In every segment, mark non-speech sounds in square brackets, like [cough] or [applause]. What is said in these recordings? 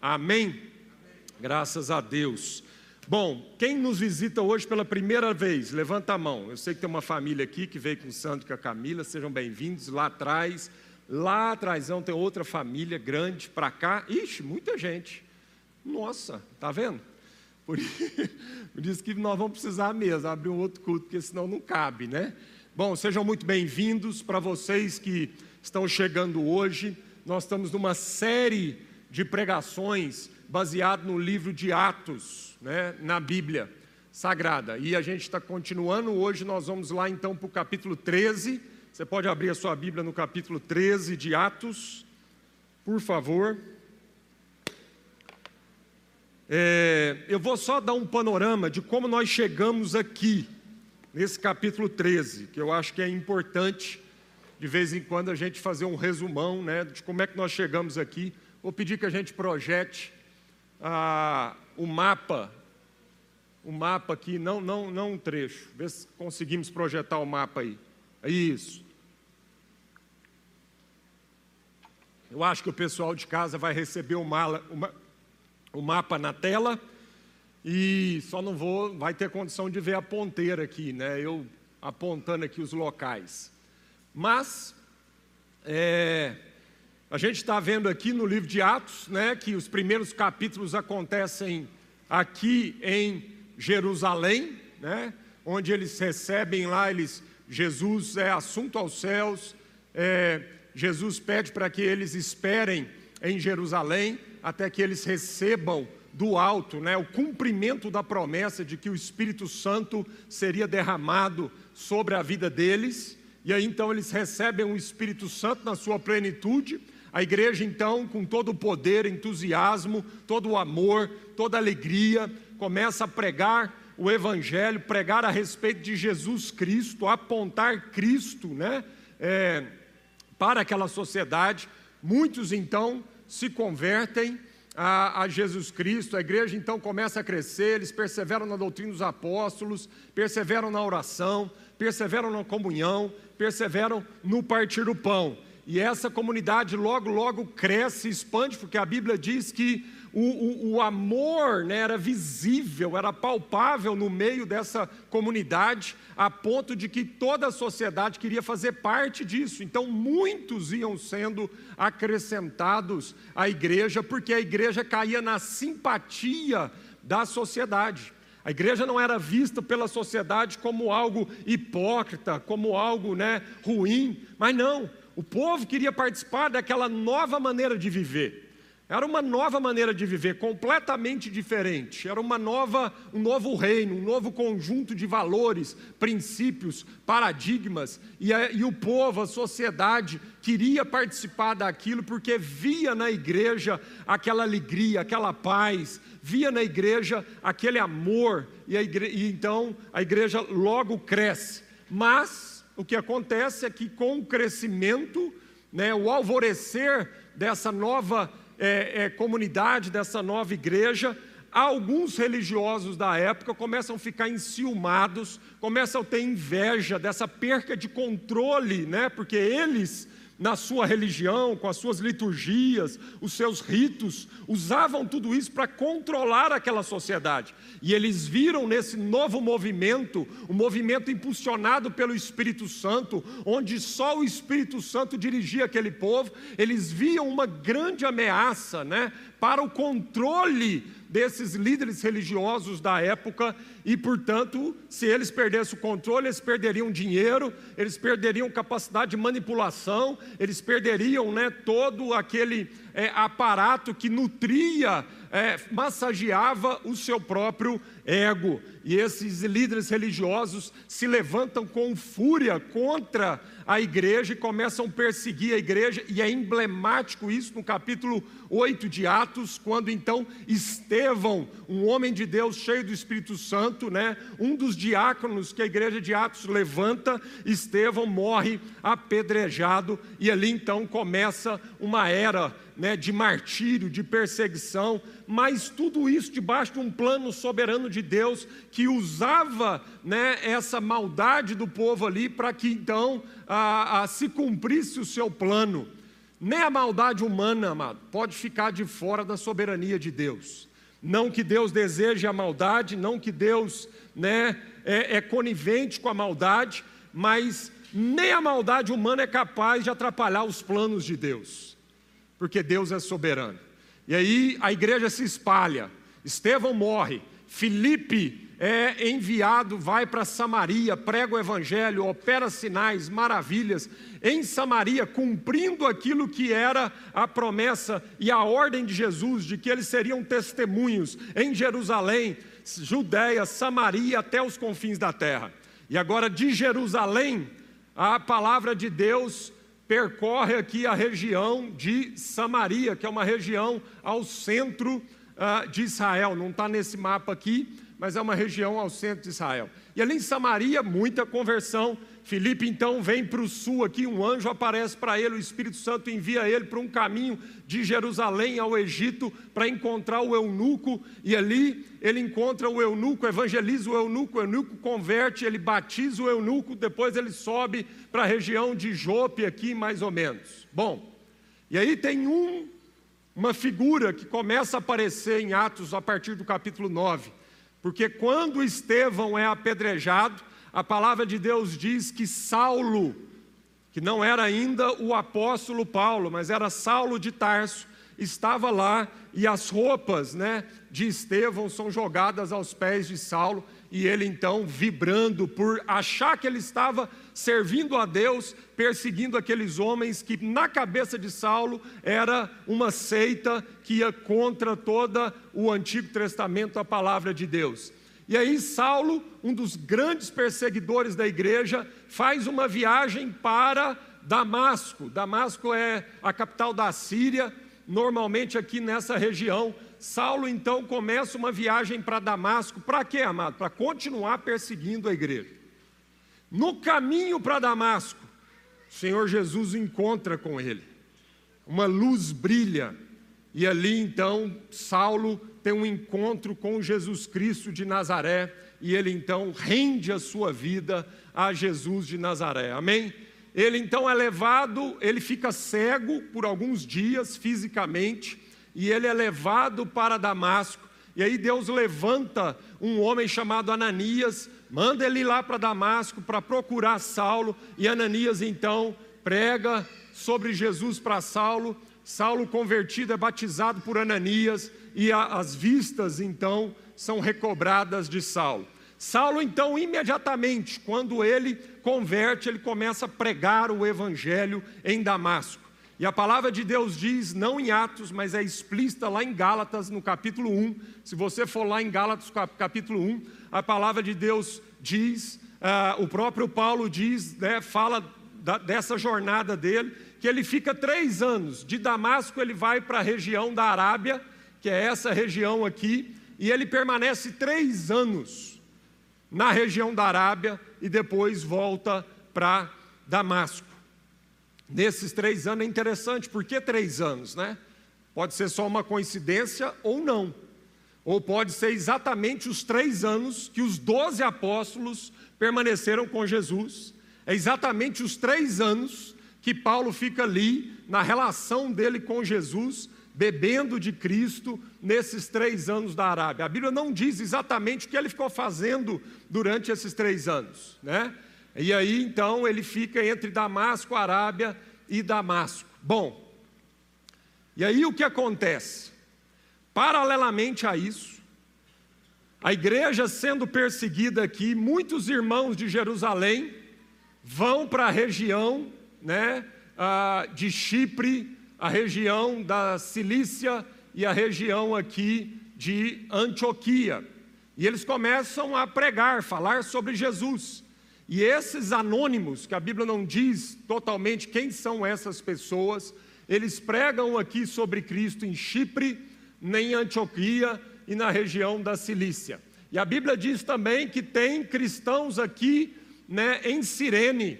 Amém? Graças a Deus. Bom, quem nos visita hoje pela primeira vez, levanta a mão. Eu sei que tem uma família aqui que veio com o Sandro e com a Camila, sejam bem-vindos. Lá atrás, lá atrás tem outra família grande para cá. Ixi, muita gente. Nossa, tá vendo? [laughs] Por isso que nós vamos precisar mesmo abrir um outro culto, porque senão não cabe, né? Bom, sejam muito bem-vindos para vocês que estão chegando hoje. Nós estamos numa série de pregações baseado no livro de Atos, né, na Bíblia Sagrada. E a gente está continuando hoje, nós vamos lá então para o capítulo 13. Você pode abrir a sua Bíblia no capítulo 13 de Atos, por favor. É, eu vou só dar um panorama de como nós chegamos aqui, nesse capítulo 13, que eu acho que é importante, de vez em quando, a gente fazer um resumão né, de como é que nós chegamos aqui Vou pedir que a gente projete ah, o mapa, o mapa aqui, não, não, não um trecho. Vê se conseguimos projetar o mapa aí. É isso. Eu acho que o pessoal de casa vai receber o, mala, o, mapa na tela e só não vou, vai ter condição de ver a ponteira aqui, né? Eu apontando aqui os locais. Mas é, a gente está vendo aqui no livro de Atos, né, que os primeiros capítulos acontecem aqui em Jerusalém, né, onde eles recebem lá, eles, Jesus é assunto aos céus, é, Jesus pede para que eles esperem em Jerusalém até que eles recebam do alto, né, o cumprimento da promessa de que o Espírito Santo seria derramado sobre a vida deles. E aí então eles recebem o Espírito Santo na sua plenitude a igreja, então, com todo o poder, entusiasmo, todo o amor, toda a alegria, começa a pregar o Evangelho, pregar a respeito de Jesus Cristo, apontar Cristo né, é, para aquela sociedade. Muitos, então, se convertem a, a, Jesus Cristo, a igreja então começa a crescer, eles perseveram na doutrina dos apóstolos, perseveram na oração, perseveram na comunhão, perseveram no partir do pão. E essa comunidade logo, logo cresce, expande, porque a Bíblia diz que o, o, o, amor né, era visível, era palpável no meio dessa comunidade, a ponto de que toda a sociedade queria fazer parte disso. Então, muitos iam sendo acrescentados à igreja, porque a igreja caía na simpatia da sociedade. A igreja não era vista pela sociedade como algo hipócrita, como algo né, ruim, mas não. O povo queria participar daquela nova maneira de viver. Era uma nova maneira de viver, completamente diferente. Era uma nova, um novo reino, um novo conjunto de valores, princípios, paradigmas. E, a, e o povo, a sociedade, queria participar daquilo porque via na igreja aquela alegria, aquela paz, via na igreja aquele amor. E, igreja, e então a igreja logo cresce. Mas o que acontece é que com o crescimento, né, o alvorecer dessa nova é, é, comunidade, dessa nova igreja, alguns religiosos da época começam a ficar enciumados, começam a ter inveja dessa perca de controle, né, porque eles na sua religião, com as suas liturgias, os seus ritos, usavam tudo isso para controlar aquela sociedade. E eles viram nesse novo movimento, um movimento impulsionado pelo Espírito Santo, onde só o Espírito Santo dirigia aquele povo, eles viam uma grande ameaça, né, para o controle desses líderes religiosos da época e, portanto, se eles perdessem o controle, eles perderiam dinheiro, eles perderiam capacidade de manipulação, eles perderiam né, todo aquele é, aparato que nutria, é, massageava o seu próprio ego. E esses líderes religiosos se levantam com fúria contra a igreja e começam a perseguir a igreja, e é emblemático isso no capítulo 8 de Atos, quando então Estevão, um homem de Deus cheio do Espírito Santo, né, um dos diáconos que a igreja de Atos levanta, Estevão morre apedrejado, e ali então começa uma era né, de martírio, de perseguição, mas tudo isso debaixo de um plano soberano de Deus que usava né, essa maldade do povo ali para que então a, a, se cumprisse o seu plano. nem a maldade humana, amado, pode ficar de fora da soberania de Deus. Não que Deus deseje a maldade, não que Deus né, é, é conivente com a maldade, mas nem a maldade humana é capaz de atrapalhar os planos de Deus, porque Deus é soberano. E aí a igreja se espalha, Estevão morre, Filipe é enviado, vai para Samaria, prega o evangelho, opera sinais, maravilhas em Samaria, cumprindo aquilo que era a promessa e a ordem de Jesus de que eles seriam testemunhos em Jerusalém, Judéia, Samaria até os confins da terra. E agora de Jerusalém, a palavra de Deus percorre aqui a região de Samaria, que é uma região ao centro uh, de Israel. Não está nesse mapa aqui, mas é uma região ao centro de Israel. E ali em Samaria, muita conversão. Filipe então vem para o sul aqui, um anjo aparece para ele, o Espírito Santo envia ele para um caminho de Jerusalém ao Egito para encontrar o eunuco, e ali ele encontra o eunuco, evangeliza o eunuco, o eunuco converte, ele batiza o eunuco, depois ele sobe para a região de Jope aqui, mais ou menos. Bom, e aí tem um, uma figura que começa a aparecer em Atos a partir do capítulo 9, porque quando Estevão é apedrejado, a palavra de Deus diz que Saulo, que não era ainda o apóstolo Paulo, mas era Saulo de Tarso, estava lá e as roupas né, de Estevão são jogadas aos pés de Saulo, e ele então, vibrando por achar que ele estava servindo a Deus, perseguindo aqueles homens que na cabeça de Saulo era uma seita que ia contra todo o Antigo Testamento, a palavra de Deus. E aí Saulo, um dos grandes perseguidores da igreja, faz uma viagem para Damasco. Damasco é a capital da Síria, normalmente aqui nessa região. Saulo então começa uma viagem para Damasco. Para quê, amado? Para continuar perseguindo a igreja. No caminho para Damasco, o Senhor Jesus encontra com ele. Uma luz brilha e ali então Saulo tem um encontro com Jesus Cristo de Nazaré e ele então rende a sua vida a Jesus de Nazaré. Amém? Ele então é levado, ele fica cego por alguns dias fisicamente e ele é levado para Damasco. E aí Deus levanta um homem chamado Ananias, manda ele lá para Damasco para procurar Saulo, e Ananias então prega sobre Jesus para Saulo. Saulo convertido é batizado por Ananias, e a, as vistas então são recobradas de Saulo. Saulo então imediatamente, quando ele converte, ele começa a pregar o evangelho em Damasco. E a palavra de Deus diz, não em Atos, mas é explícita lá em Gálatas, no capítulo 1. Se você for lá em Gálatas, capítulo 1, a palavra de Deus diz, uh, o próprio Paulo diz, né, fala da, dessa jornada dele, que ele fica três anos. De Damasco, ele vai para a região da Arábia, que é essa região aqui, e ele permanece três anos na região da Arábia e depois volta para Damasco. Nesses três anos é interessante, por que três anos, né? Pode ser só uma coincidência ou não. Ou pode ser exatamente os três anos que os doze apóstolos permaneceram com Jesus. É exatamente os três anos que Paulo fica ali, na relação dele com Jesus, bebendo de Cristo nesses três anos da Arábia. A Bíblia não diz exatamente o que ele ficou fazendo durante esses três anos, né? E aí então ele fica entre Damasco, Arábia e Damasco. Bom, e aí o que acontece? Paralelamente a isso, a igreja sendo perseguida aqui, muitos irmãos de Jerusalém vão para a região né, ah, de Chipre, a região da Cilícia e a região aqui de Antioquia. E eles começam a pregar, falar sobre Jesus. E esses anônimos, que a Bíblia não diz totalmente quem são essas pessoas, eles pregam aqui sobre Cristo em Chipre, em Antioquia e na região da Cilícia. E a Bíblia diz também que tem cristãos aqui né, em Cirene,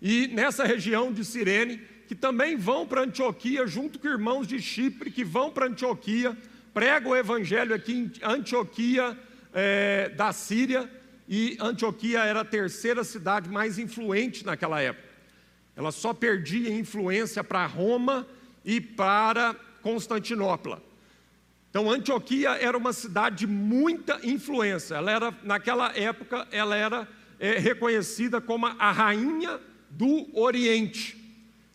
e nessa região de Cirene, que também vão para Antioquia, junto com irmãos de Chipre, que vão para Antioquia, pregam o evangelho aqui em Antioquia é, da Síria, e Antioquia era a terceira cidade mais influente naquela época. Ela só perdia influência para Roma e para Constantinopla. Então Antioquia era uma cidade de muita influência. Ela era naquela época ela era é, reconhecida como a rainha do Oriente.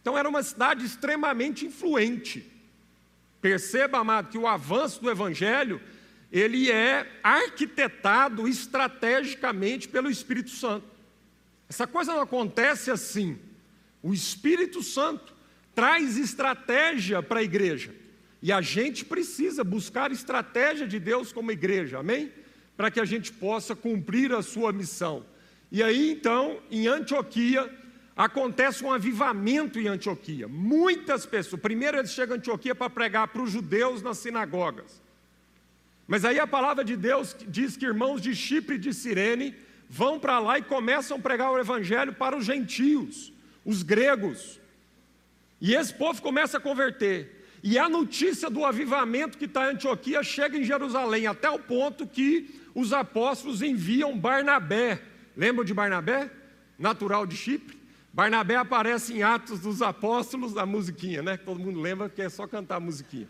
Então era uma cidade extremamente influente. Perceba, amado, que o avanço do evangelho ele é arquitetado estrategicamente pelo Espírito Santo. Essa coisa não acontece assim. O Espírito Santo traz estratégia para a igreja. E a gente precisa buscar estratégia de Deus como igreja, amém? Para que a gente possa cumprir a sua missão. E aí então, em Antioquia, acontece um avivamento em Antioquia. Muitas pessoas, primeiro eles chegam em Antioquia para pregar para os judeus nas sinagogas. Mas aí a palavra de Deus diz que irmãos de Chipre e de Cirene vão para lá e começam a pregar o evangelho para os gentios, os gregos. E esse povo começa a converter. E a notícia do avivamento que está em Antioquia chega em Jerusalém, até o ponto que os apóstolos enviam Barnabé. Lembram de Barnabé? Natural de Chipre? Barnabé aparece em Atos dos Apóstolos, da musiquinha, né? Todo mundo lembra que é só cantar a musiquinha.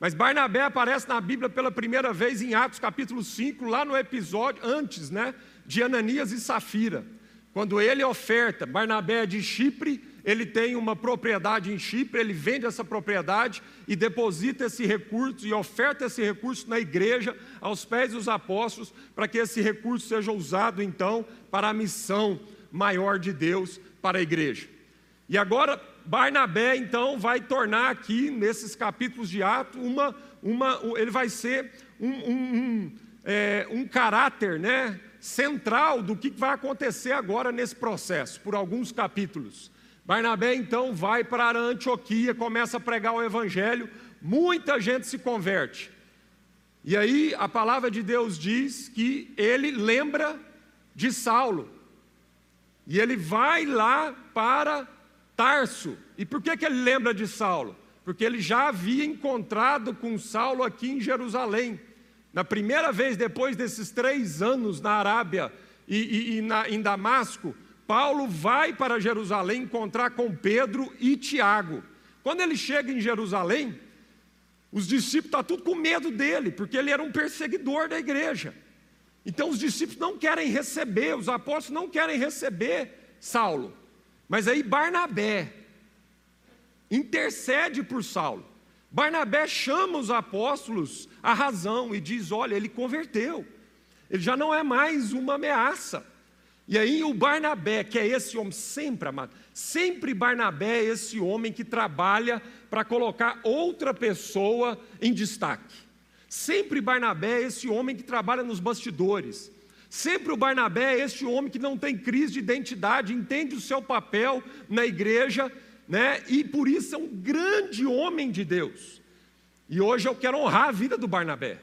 Mas Barnabé aparece na Bíblia pela primeira vez em Atos capítulo 5, lá no episódio, antes, né? De Ananias e Safira. Quando ele oferta, Barnabé é de Chipre, ele tem uma propriedade em Chipre, ele vende essa propriedade e deposita esse recurso e oferta esse recurso na igreja, aos pés dos apóstolos, para que esse recurso seja usado então para a missão maior de Deus para a igreja. E agora, Barnabé então vai tornar aqui, nesses capítulos de Atos, uma, uma, ele vai ser um, um, um, é, um caráter né, central do que vai acontecer agora nesse processo, por alguns capítulos. Barnabé então vai para Antioquia, começa a pregar o evangelho, muita gente se converte. E aí a palavra de Deus diz que ele lembra de Saulo. E ele vai lá para Tarso. E por que, que ele lembra de Saulo? Porque ele já havia encontrado com Saulo aqui em Jerusalém. Na primeira vez, depois desses três anos na Arábia e, e, e na, em Damasco, Paulo vai para Jerusalém encontrar com Pedro e Tiago. Quando ele chega em Jerusalém, os discípulos estão tá tudo com medo dele, porque ele era um perseguidor da igreja. Então os discípulos não querem receber, os apóstolos não querem receber Saulo. Mas aí Barnabé intercede por Saulo. Barnabé chama os apóstolos à razão e diz: olha, ele converteu, ele já não é mais uma ameaça. E aí o Barnabé, que é esse homem sempre amado, sempre Barnabé é esse homem que trabalha para colocar outra pessoa em destaque. Sempre Barnabé é esse homem que trabalha nos bastidores. Sempre o Barnabé é esse homem que não tem crise de identidade, entende o seu papel na igreja, né? E por isso é um grande homem de Deus. E hoje eu quero honrar a vida do Barnabé.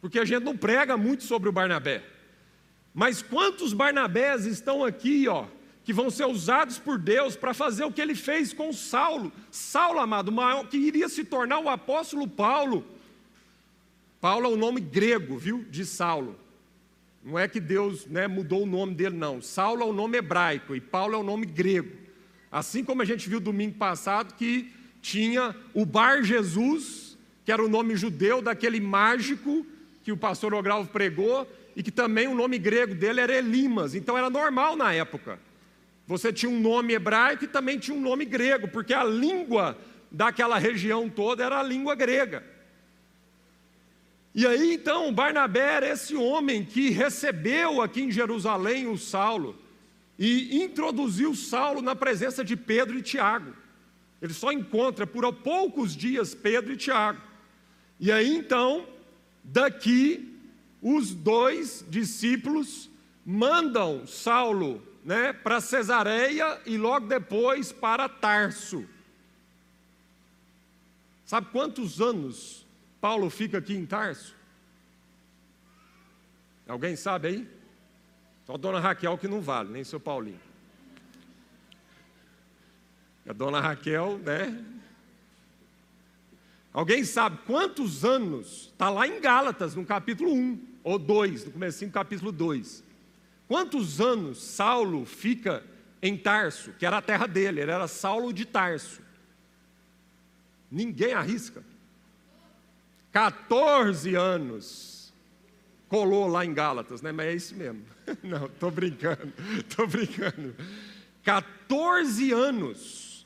Porque a gente não prega muito sobre o Barnabé. Mas quantos Barnabés estão aqui, ó, que vão ser usados por Deus para fazer o que ele fez com Saulo? Saulo, amado, que iria se tornar o apóstolo Paulo. Paulo é o nome grego, viu, de Saulo. Não é que Deus né, mudou o nome dele, não. Saulo é o nome hebraico e Paulo é o nome grego. Assim como a gente viu domingo passado que tinha o Bar Jesus, que era o nome judeu daquele mágico que o pastor Ogralvo pregou, e que também o nome grego dele era Elimas, então era normal na época. Você tinha um nome hebraico e também tinha um nome grego, porque a língua daquela região toda era a língua grega. E aí então Barnabé era esse homem que recebeu aqui em Jerusalém o Saulo e introduziu Saulo na presença de Pedro e Tiago. Ele só encontra por poucos dias Pedro e Tiago. E aí então, daqui os dois discípulos mandam Saulo né, para Cesareia e logo depois para Tarso. Sabe quantos anos Paulo fica aqui em Tarso? Alguém sabe aí? Só a dona Raquel que não vale, nem seu Paulinho. A dona Raquel, né? Alguém sabe quantos anos? Está lá em Gálatas, no capítulo 1 ou 2, no começo do capítulo 2. Quantos anos Saulo fica em Tarso, que era a terra dele, ele era Saulo de Tarso. Ninguém arrisca. 14 anos colou lá em Gálatas, né? Mas é isso mesmo. [laughs] Não, estou brincando, [laughs] estou brincando. 14 anos.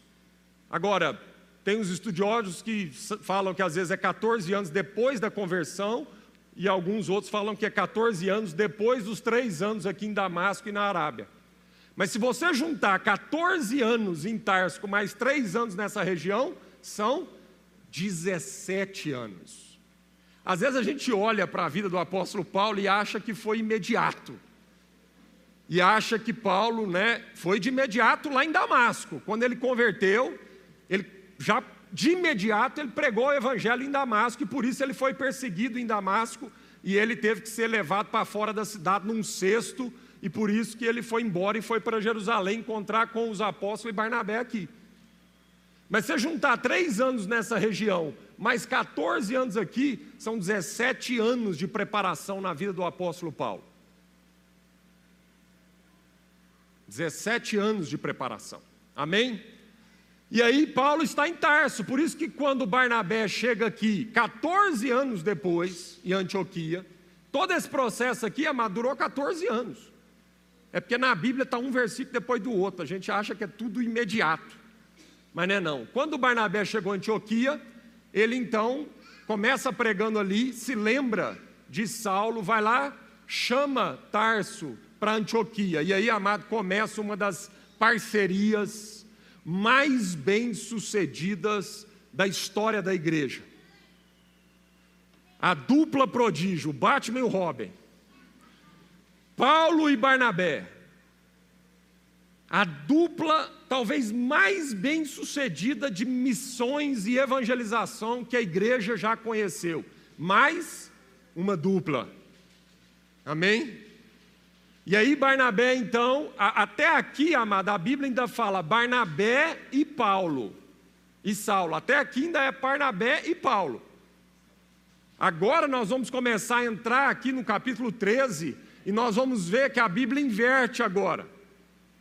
Agora, tem os estudiosos que falam que às vezes é 14 anos depois da conversão, e alguns outros falam que é 14 anos depois dos três anos aqui em Damasco e na Arábia. Mas se você juntar 14 anos em Tarso mais três anos nessa região, são 17 anos. Às vezes a gente olha para a vida do apóstolo Paulo e acha que foi imediato. E acha que Paulo né, foi de imediato lá em Damasco. Quando ele converteu, ele já de imediato ele pregou o evangelho em Damasco e por isso ele foi perseguido em Damasco e ele teve que ser levado para fora da cidade num cesto e por isso que ele foi embora e foi para Jerusalém encontrar com os apóstolos e Barnabé aqui. Mas se juntar três anos nessa região, mais 14 anos aqui, são 17 anos de preparação na vida do apóstolo Paulo. 17 anos de preparação. Amém? E aí Paulo está em Tarso, por isso que quando Barnabé chega aqui, 14 anos depois, em Antioquia, todo esse processo aqui, amado, durou 14 anos. É porque na Bíblia está um versículo depois do outro, a gente acha que é tudo imediato. Mas não é não. Quando Barnabé chegou a Antioquia, ele então começa pregando ali, se lembra de Saulo, vai lá, chama Tarso para Antioquia. E aí, amado, começa uma das parcerias mais bem-sucedidas da história da igreja. A dupla prodígio, Batman e o Robin. Paulo e Barnabé. A dupla talvez mais bem-sucedida de missões e evangelização que a igreja já conheceu. Mais uma dupla. Amém? E aí, Barnabé, então, a, até aqui, amada, a Bíblia ainda fala Barnabé e Paulo e Saulo. Até aqui ainda é Barnabé e Paulo. Agora nós vamos começar a entrar aqui no capítulo 13 e nós vamos ver que a Bíblia inverte agora.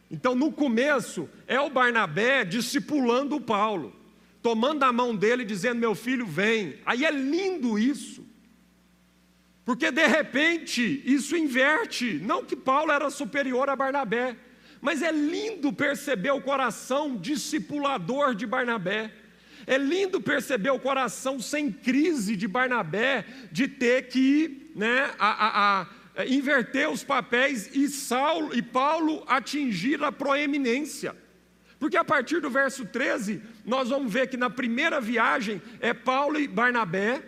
Então, no começo, é o Barnabé discipulando o Paulo, tomando a mão dele e dizendo: Meu filho, vem. Aí é lindo isso. Porque de repente isso inverte. Não que Paulo era superior a Barnabé, mas é lindo perceber o coração discipulador de Barnabé. É lindo perceber o coração sem crise de Barnabé, de ter que né, a, a, a, inverter os papéis e, Saulo, e Paulo atingir a proeminência. Porque a partir do verso 13, nós vamos ver que na primeira viagem é Paulo e Barnabé,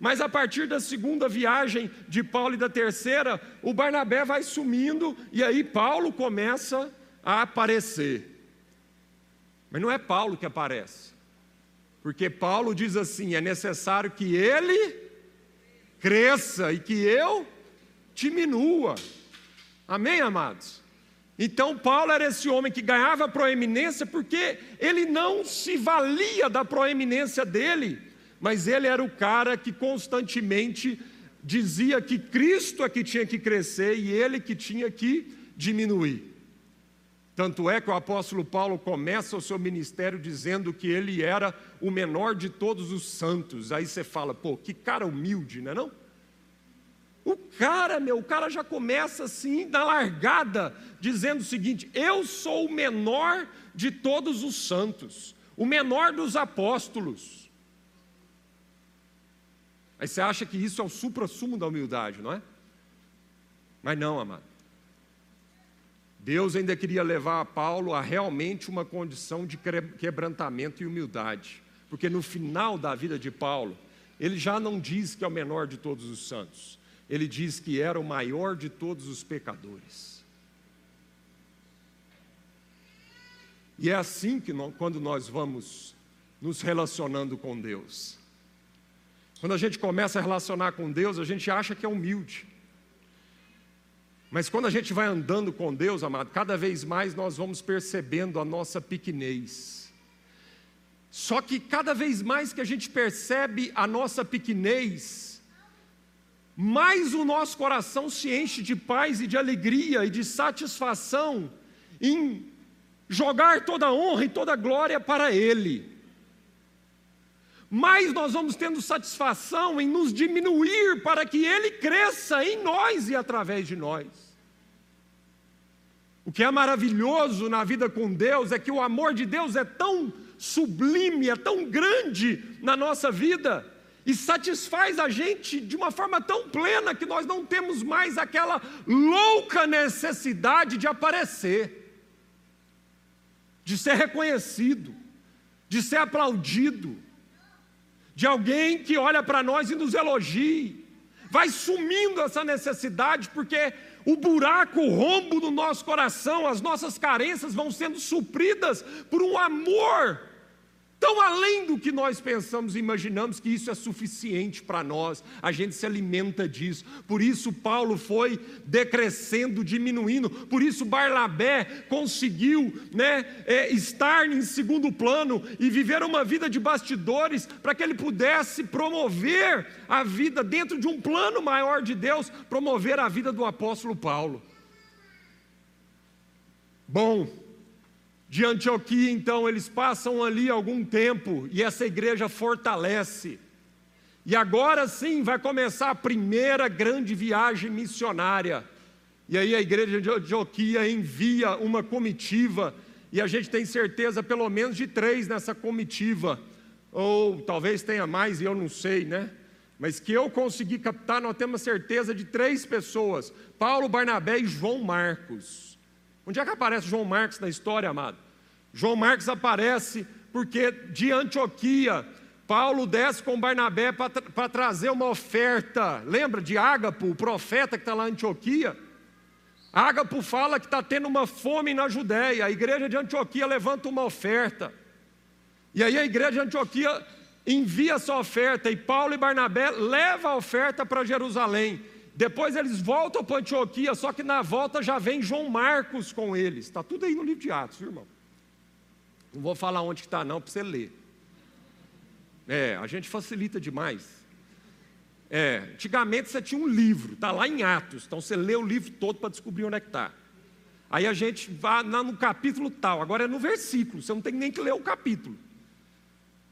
mas a partir da segunda viagem de Paulo e da terceira, o Barnabé vai sumindo e aí Paulo começa a aparecer. Mas não é Paulo que aparece. Porque Paulo diz assim: é necessário que ele cresça e que eu diminua. Amém, amados? Então, Paulo era esse homem que ganhava proeminência porque ele não se valia da proeminência dele mas ele era o cara que constantemente dizia que Cristo é que tinha que crescer e ele que tinha que diminuir. Tanto é que o apóstolo Paulo começa o seu ministério dizendo que ele era o menor de todos os santos. Aí você fala, pô, que cara humilde, não é não? O cara, meu, o cara já começa assim, na largada, dizendo o seguinte: eu sou o menor de todos os santos, o menor dos apóstolos. Aí você acha que isso é o supra-sumo da humildade, não é? Mas não, amado. Deus ainda queria levar a Paulo a realmente uma condição de quebrantamento e humildade, porque no final da vida de Paulo, ele já não diz que é o menor de todos os santos, ele diz que era o maior de todos os pecadores. E é assim que nós, quando nós vamos nos relacionando com Deus. Quando a gente começa a relacionar com Deus, a gente acha que é humilde. Mas quando a gente vai andando com Deus, amado, cada vez mais nós vamos percebendo a nossa pequenez. Só que cada vez mais que a gente percebe a nossa pequenez, mais o nosso coração se enche de paz e de alegria e de satisfação em jogar toda a honra e toda a glória para Ele. mais nós vamos tendo satisfação em nos diminuir para que Ele cresça em nós e através de nós. O que é maravilhoso na vida com Deus é que o amor de Deus é tão sublime, é tão grande na nossa vida e satisfaz a gente de uma forma tão plena que nós não temos mais aquela louca necessidade de aparecer, de ser reconhecido, de ser aplaudido de alguém que olha para nós e nos elogie. Vai sumindo essa necessidade, porque o buraco, o rombo do nosso coração, as nossas carências vão sendo supridas por um amor tão além do que nós pensamos e imaginamos que isso é suficiente para nós, a gente se alimenta disso. Por isso, Paulo foi decrescendo, diminuindo, por isso, Barnabé conseguiu né, é, estar em segundo plano e viver uma vida de bastidores para que ele pudesse promover a vida dentro de um plano maior de Deus promover a vida do apóstolo Paulo. Bom, de Antioquia, então, eles passam ali algum tempo e essa igreja fortalece. E agora sim vai começar a primeira grande viagem missionária. E aí a igreja de Antioquia envia uma comitiva, e a gente tem certeza pelo menos de três nessa comitiva, ou talvez tenha mais e eu não sei, né? Mas que eu consegui captar, nós temos certeza de três pessoas: Paulo, Barnabé e João Marcos. Onde é que aparece João Marcos na história, amado? João Marcos aparece porque de Antioquia, Paulo desce com Barnabé para tra trazer uma oferta. Lembra de Ágapo, o profeta que está lá em Antioquia? Ágapo fala que está tendo uma fome na Judéia. A igreja de Antioquia levanta uma oferta. E aí a igreja de Antioquia envia essa oferta e Paulo e Barnabé levam a oferta para Jerusalém. Depois eles voltam para Antioquia, só que na volta já vem João Marcos com eles. Está tudo aí no livro de Atos, viu, irmão. Não vou falar onde está não, para você ler. É, a gente facilita demais. É, antigamente você tinha um livro, está lá em Atos, então você lê o livro todo para descobrir onde é que está. Aí a gente vai no capítulo tal, agora é no versículo, você não tem nem que ler o capítulo.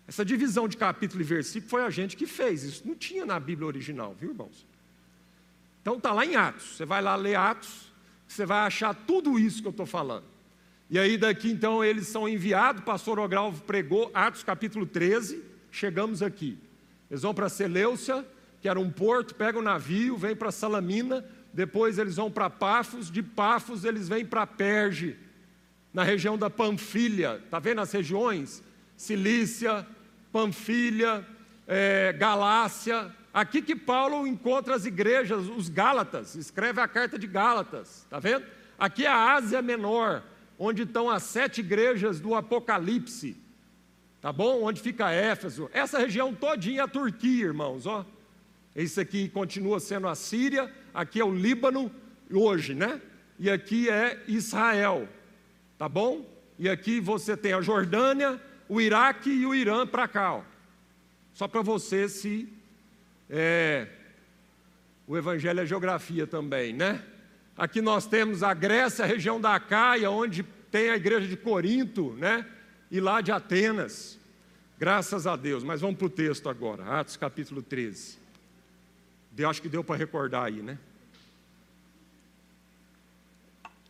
Essa divisão de capítulo e versículo foi a gente que fez, isso não tinha na Bíblia original, viu irmãos? Então está lá em Atos. Você vai lá ler Atos, você vai achar tudo isso que eu estou falando. E aí daqui então eles são enviados, pastor Ogralvo pregou Atos capítulo 13, chegamos aqui. Eles vão para Seleucia, que era um porto, pegam o navio, vêm para Salamina, depois eles vão para Pafos, de Pafos eles vêm para Perge, na região da Panfilha, está vendo as regiões? Cilícia, Panfilha, é, Galácia, Aqui que Paulo encontra as igrejas, os Gálatas, escreve a carta de Gálatas, está vendo? Aqui é a Ásia Menor, onde estão as sete igrejas do Apocalipse, tá bom? Onde fica Éfeso. Essa região todinha é a Turquia, irmãos, ó. Esse aqui continua sendo a Síria, aqui é o Líbano, hoje, né? E aqui é Israel, tá bom? E aqui você tem a Jordânia, o Iraque e o Irã para cá, ó. Só para você se é, o Evangelho é geografia também, né? Aqui nós temos a Grécia, a região da Caia, onde tem a igreja de Corinto, né? E lá de Atenas. Graças a Deus. Mas vamos para o texto agora, Atos capítulo 13. Eu acho que deu para recordar aí, né?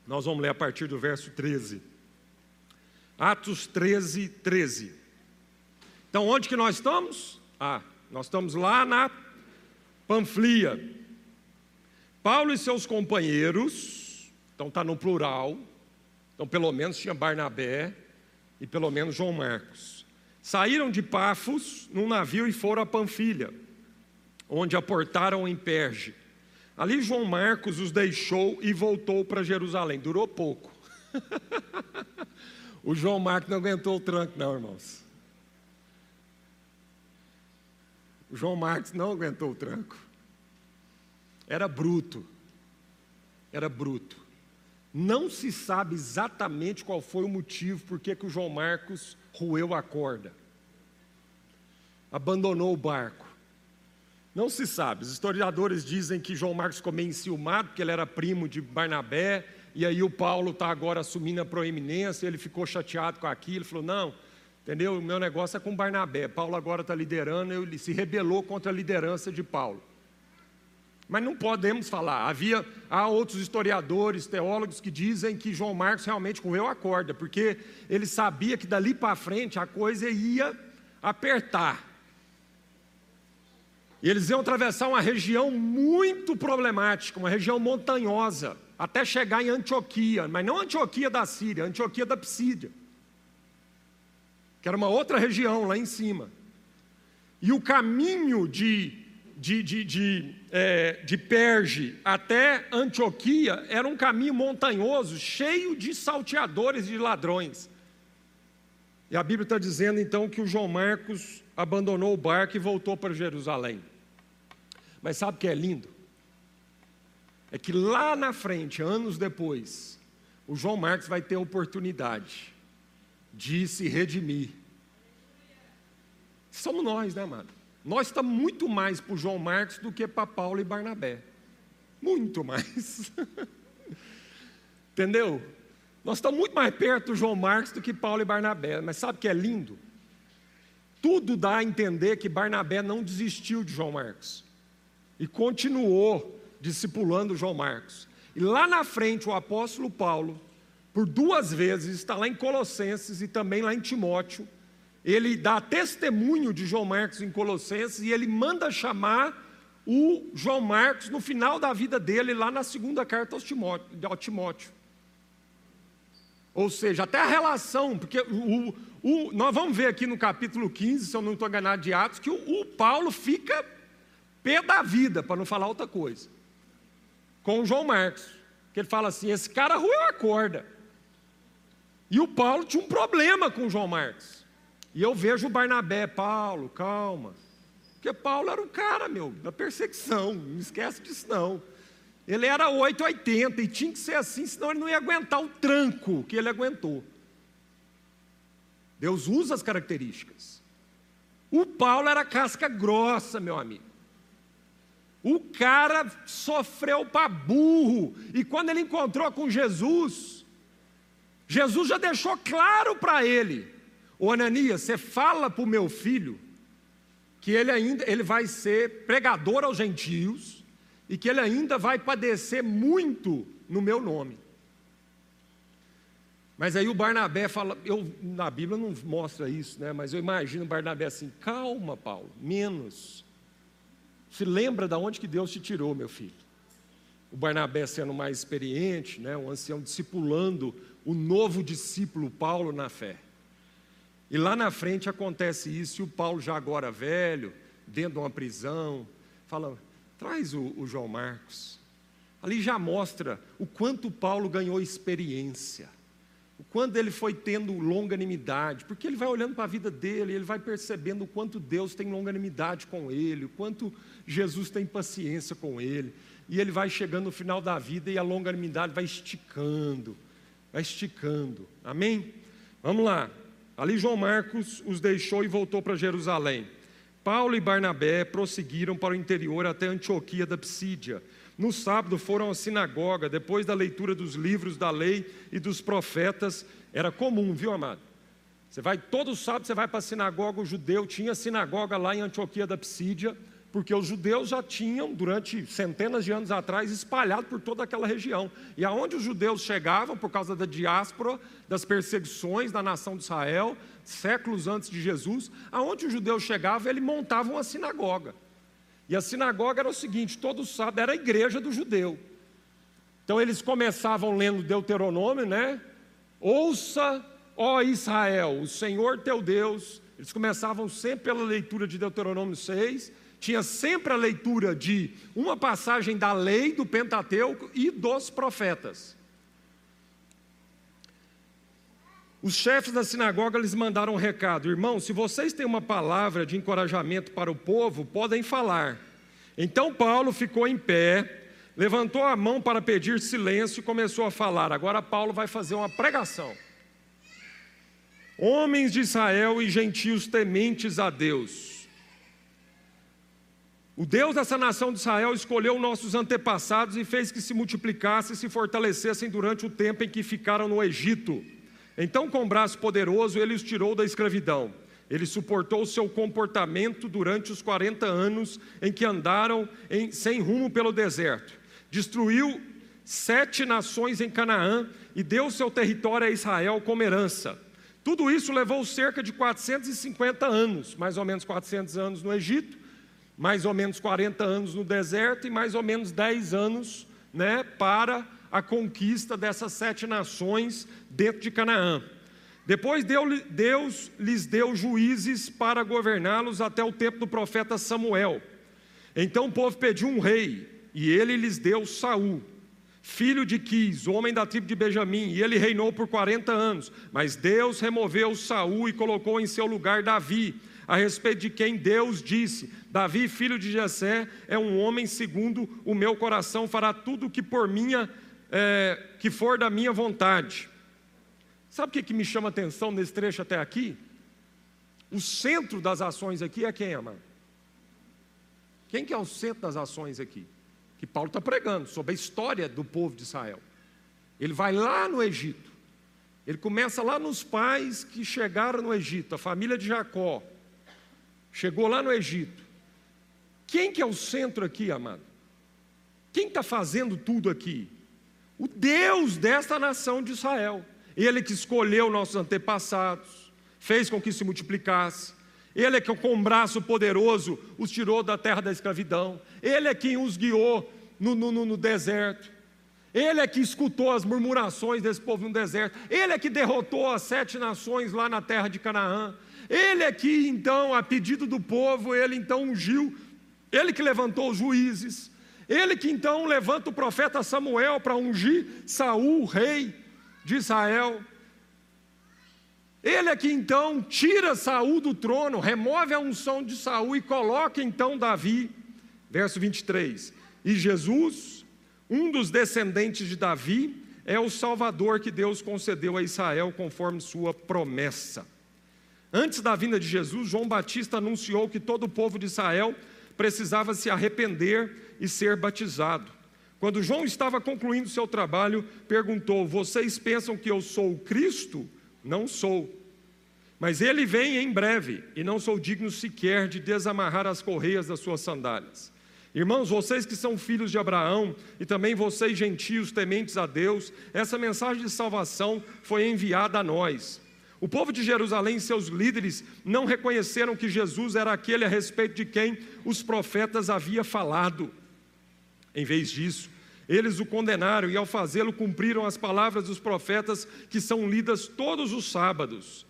Nós vamos ler a partir do verso 13. Atos 13, 13. Então, onde que nós estamos? Ah, nós estamos lá na Panflia. Paulo e seus companheiros, então está no plural, então pelo menos tinha Barnabé e pelo menos João Marcos. Saíram de Pafos num navio e foram a Panfilha, onde aportaram em Perge. Ali João Marcos os deixou e voltou para Jerusalém. Durou pouco. [laughs] o João Marcos não aguentou o tranco, não, irmãos. O João Marcos não aguentou o tranco. Era bruto. Era bruto. Não se sabe exatamente qual foi o motivo por que o João Marcos roeu a corda. Abandonou o barco. Não se sabe. Os historiadores dizem que João Marcos ficou meio enciumado, porque ele era primo de Barnabé, e aí o Paulo está agora assumindo a proeminência, ele ficou chateado com aquilo, falou: não, Entendeu? O meu negócio é com Barnabé. Paulo agora está liderando, ele se rebelou contra a liderança de Paulo. Mas não podemos falar. Havia há outros historiadores, teólogos que dizem que João Marcos realmente correu a corda, porque ele sabia que dali para frente a coisa ia apertar. E eles iam atravessar uma região muito problemática, uma região montanhosa, até chegar em Antioquia, mas não Antioquia da Síria, Antioquia da Psídia, que era uma outra região lá em cima. E o caminho de, de, de, de, é, de Perge até Antioquia era um caminho montanhoso, cheio de salteadores e de ladrões. E a Bíblia está dizendo então que o João Marcos abandonou o barco e voltou para Jerusalém. Mas sabe o que é lindo? É que lá na frente, anos depois, o João Marcos vai ter a oportunidade de se redimir. Somos nós, né, amado? Nós estamos muito mais para João Marcos do que para Paulo e Barnabé. Muito mais. [laughs] Entendeu? Nós estamos muito mais perto do João Marcos do que Paulo e Barnabé. Mas sabe o que é lindo? Tudo dá a entender que Barnabé não desistiu de João Marcos e continuou discipulando João Marcos. E lá na frente, o apóstolo Paulo, por duas vezes, está lá em Colossenses e também lá em Timóteo, ele dá testemunho de João Marcos em Colossenses e ele manda chamar o João Marcos no final da vida dele, lá na segunda carta ao Timóteo. Ou seja, até a relação, porque o, o, nós vamos ver aqui no capítulo 15, se eu não estou enganado de Atos, que o, o Paulo fica pé da vida, para não falar outra coisa, com o João Marcos, que ele fala assim: esse cara ruiu a corda. E o Paulo tinha um problema com João Marcos. E eu vejo o Barnabé, Paulo, calma. Porque Paulo era um cara, meu, da perseguição, não esquece disso não. Ele era 880 e tinha que ser assim, senão ele não ia aguentar o tranco que ele aguentou. Deus usa as características. O Paulo era casca grossa, meu amigo. O cara sofreu para burro. E quando ele encontrou com Jesus, Jesus já deixou claro para ele: Ô Ananias, você fala para o meu filho que ele ainda ele vai ser pregador aos gentios e que ele ainda vai padecer muito no meu nome. Mas aí o Barnabé fala, eu na Bíblia não mostra isso, né? Mas eu imagino o Barnabé assim: calma, Paulo, menos. Se lembra de onde que Deus te tirou, meu filho. O Barnabé sendo mais experiente, né, um ancião discipulando o novo discípulo Paulo na fé. E lá na frente acontece isso, e o Paulo já agora velho, dentro de uma prisão, fala, traz o, o João Marcos. Ali já mostra o quanto Paulo ganhou experiência o quanto ele foi tendo longanimidade, porque ele vai olhando para a vida dele, ele vai percebendo o quanto Deus tem longanimidade com ele, o quanto Jesus tem paciência com ele, e ele vai chegando no final da vida e a longanimidade vai esticando, vai esticando, amém? Vamos lá, ali João Marcos os deixou e voltou para Jerusalém. Paulo e Barnabé prosseguiram para o interior até Antioquia da Psídia no sábado foram à sinagoga, depois da leitura dos livros da lei e dos profetas. Era comum, viu, amado? Você vai todo sábado, você vai para a sinagoga, o judeu tinha sinagoga lá em Antioquia da Psídia, porque os judeus já tinham, durante centenas de anos atrás, espalhado por toda aquela região. E aonde os judeus chegavam, por causa da diáspora, das perseguições da nação de Israel, séculos antes de Jesus, aonde o judeu chegava, ele montava uma sinagoga. E a sinagoga era o seguinte: todo sábado era a igreja do judeu. Então eles começavam lendo Deuteronômio, né? Ouça, ó Israel, o Senhor teu Deus. Eles começavam sempre pela leitura de Deuteronômio 6. Tinha sempre a leitura de uma passagem da lei do Pentateuco e dos profetas. Os chefes da sinagoga lhes mandaram um recado: irmão, se vocês têm uma palavra de encorajamento para o povo, podem falar. Então Paulo ficou em pé, levantou a mão para pedir silêncio e começou a falar. Agora Paulo vai fazer uma pregação. Homens de Israel e gentios tementes a Deus. O Deus dessa nação de Israel escolheu nossos antepassados e fez que se multiplicassem e se fortalecessem durante o tempo em que ficaram no Egito Então, com braço poderoso, ele os tirou da escravidão. Ele suportou o seu comportamento durante os 40 anos em que andaram em, sem rumo pelo deserto. Destruiu sete nações em Canaã e deu seu território a Israel como herança. Tudo isso levou cerca de 450 anos, mais ou menos 400 anos no Egito, mais ou menos 40 anos no deserto e mais ou menos 10 anos né, para a conquista dessas sete nações dentro de Canaã. Depois Deus lhes deu juízes para governá-los até o tempo do profeta Samuel. Então o povo pediu um rei, e ele lhes deu Saul, filho de Quis, homem da tribo de Benjamim, e ele reinou por 40 anos. Mas Deus removeu Saul e colocou em seu lugar Davi, a respeito de quem Deus disse: Davi, filho de Jessé, é um homem segundo o meu coração, fará tudo o que por minha é, que for da minha vontade. Sabe o que, que me chama atenção nesse trecho até aqui? O centro das ações aqui é quem, amado? Quem que é o centro das ações aqui? Que Paulo está pregando sobre a história do povo de Israel. Ele vai lá no Egito. Ele começa lá nos pais que chegaram no Egito, a família de Jacó. Chegou lá no Egito. Quem que é o centro aqui, amado? Quem está fazendo tudo aqui? O Deus desta nação de Israel. Ele que escolheu nossos antepassados, fez com que se multiplicasse. Ele é que com um braço poderoso os tirou da terra da escravidão. Ele é quem os guiou no, no, no deserto. Ele é que escutou as murmurações desse povo no deserto. Ele é que derrotou as sete nações lá na terra de Canaã. Ele que então, a pedido do povo, ele então ungiu. Ele que levantou os juízes. Ele que então levanta o profeta Samuel para ungir Saul, rei de Israel. Ele que então tira Saul do trono, remove a unção de Saul e coloca então Davi. Verso 23. E Jesus, um dos descendentes de Davi, é o Salvador que Deus concedeu a Israel conforme sua promessa. Antes da vinda de Jesus, João Batista anunciou que todo o povo de Israel precisava se arrepender e ser batizado. Quando João estava concluindo seu trabalho, perguntou: Vocês pensam que eu sou o Cristo? Não sou. Mas ele vem em breve, e não sou digno sequer de desamarrar as correias das suas sandálias. Irmãos, vocês que são filhos de Abraão e também vocês gentios tementes a Deus, essa mensagem de salvação foi enviada a nós. O povo de Jerusalém e seus líderes não reconheceram que Jesus era aquele a respeito de quem os profetas haviam falado. Em vez disso, eles o condenaram e, ao fazê-lo, cumpriram as palavras dos profetas que são lidas todos os sábados.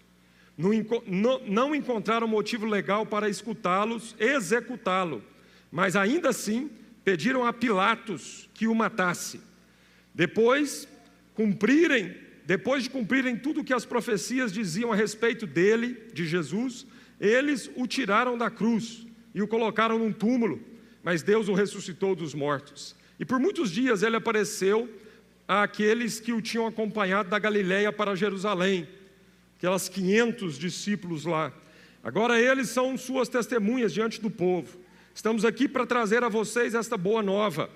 Não, encontraram motivo legal para escutá-los, executá-lo, mas ainda assim pediram a Pilatos que o matasse. Depois, cumprirem depois de cumprirem tudo o que as profecias diziam a respeito dele, de Jesus, eles o tiraram da cruz e o colocaram num túmulo, mas Deus o ressuscitou dos mortos. E por muitos dias ele apareceu àqueles que o tinham acompanhado da Galiléia para Jerusalém, aquelas 500 discípulos lá. Agora eles são suas testemunhas diante do povo. Estamos aqui para trazer a vocês esta boa nova.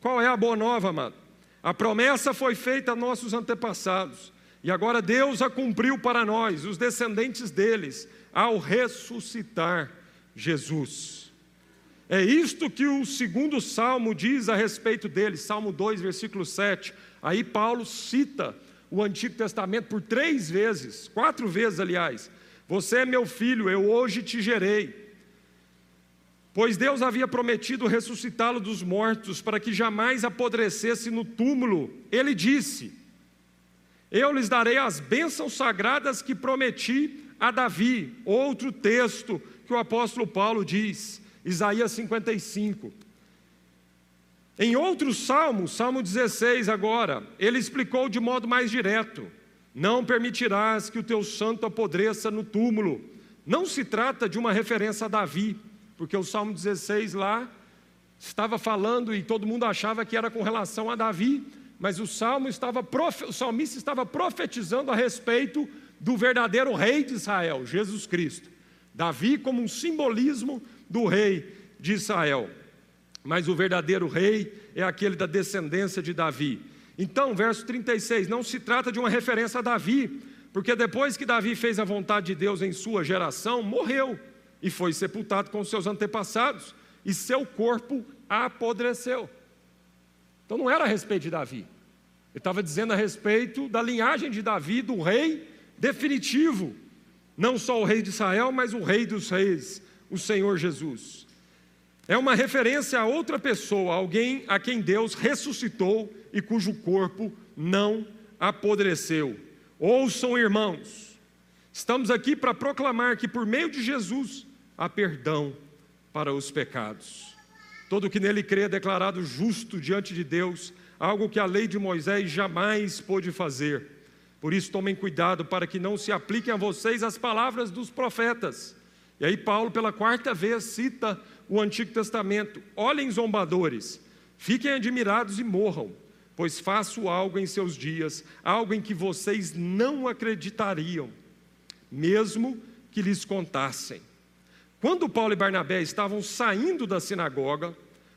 Qual é a boa nova, amado? A promessa foi feita a nossos antepassados, e agora Deus a cumpriu para nós, os descendentes deles, ao ressuscitar Jesus. É isto que o segundo salmo diz a respeito dele, Salmo 2, versículo 7. Aí Paulo cita o Antigo Testamento por três vezes, quatro vezes, aliás. Você é meu filho, eu hoje te gerei. Pois Deus havia prometido ressuscitá-lo dos mortos para que jamais apodrecesse no túmulo. Ele disse: Eu lhes darei as bênçãos sagradas que prometi a Davi. Outro texto que o apóstolo Paulo diz, Isaías 55. Em outro salmo, Salmo 16 agora, ele explicou de modo mais direto: Não permitirás que o teu santo apodreça no túmulo. Não se trata de uma referência a Davi porque o Salmo 16 lá estava falando e todo mundo achava que era com relação a Davi, mas o salmo estava o salmista estava profetizando a respeito do verdadeiro rei de Israel, Jesus Cristo. Davi como um simbolismo do rei de Israel. Mas o verdadeiro rei é aquele da descendência de Davi. Então, verso 36, não se trata de uma referência a Davi, Porque depois que Davi fez a vontade de Deus em sua geração, morreu e foi sepultado com seus antepassados, e seu corpo apodreceu. Então não era a respeito de Davi, ele estava dizendo a respeito da linhagem de Davi, do rei definitivo, não só o rei de Israel, mas o rei dos reis, o Senhor Jesus. É uma referência a outra pessoa, alguém a quem Deus ressuscitou e cujo corpo não apodreceu. Ouçam, irmãos, estamos aqui para proclamar que por meio de Jesus há perdão para os pecados. Todo que nele crê é declarado justo diante de Deus, algo que a lei de Moisés jamais pôde fazer. Por isso, tomem cuidado para que não se apliquem a vocês as palavras dos profetas. E aí, Paulo, pela quarta vez, cita o Antigo Testamento: Olhem, zombadores, fiquem admirados e morram, pois faço algo em seus dias, algo em que vocês não acreditariam, mesmo que lhes contassem. Quando Paulo e Barnabé estavam saindo da sinagoga,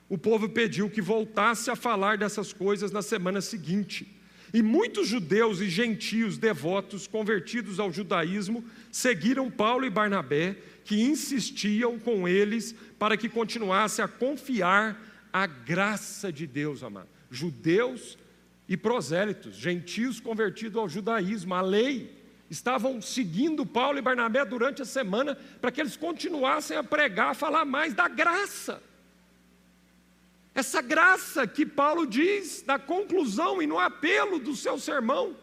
o povo pediu que voltasse a falar dessas coisas na semana seguinte. E muitos judeus e gentios devotos convertidos ao judaísmo seguiram Paulo e Barnabé, que insistiam com eles para que continuasse a confiar a graça de Deus, amado. Judeus e prosélitos, gentios convertidos ao judaísmo, à lei estavam seguindo Paulo e Barnabé durante a semana para que eles continuassem a pregar, a falar mais da graça. Essa graça que Paulo diz na conclusão e no apelo do seu sermão,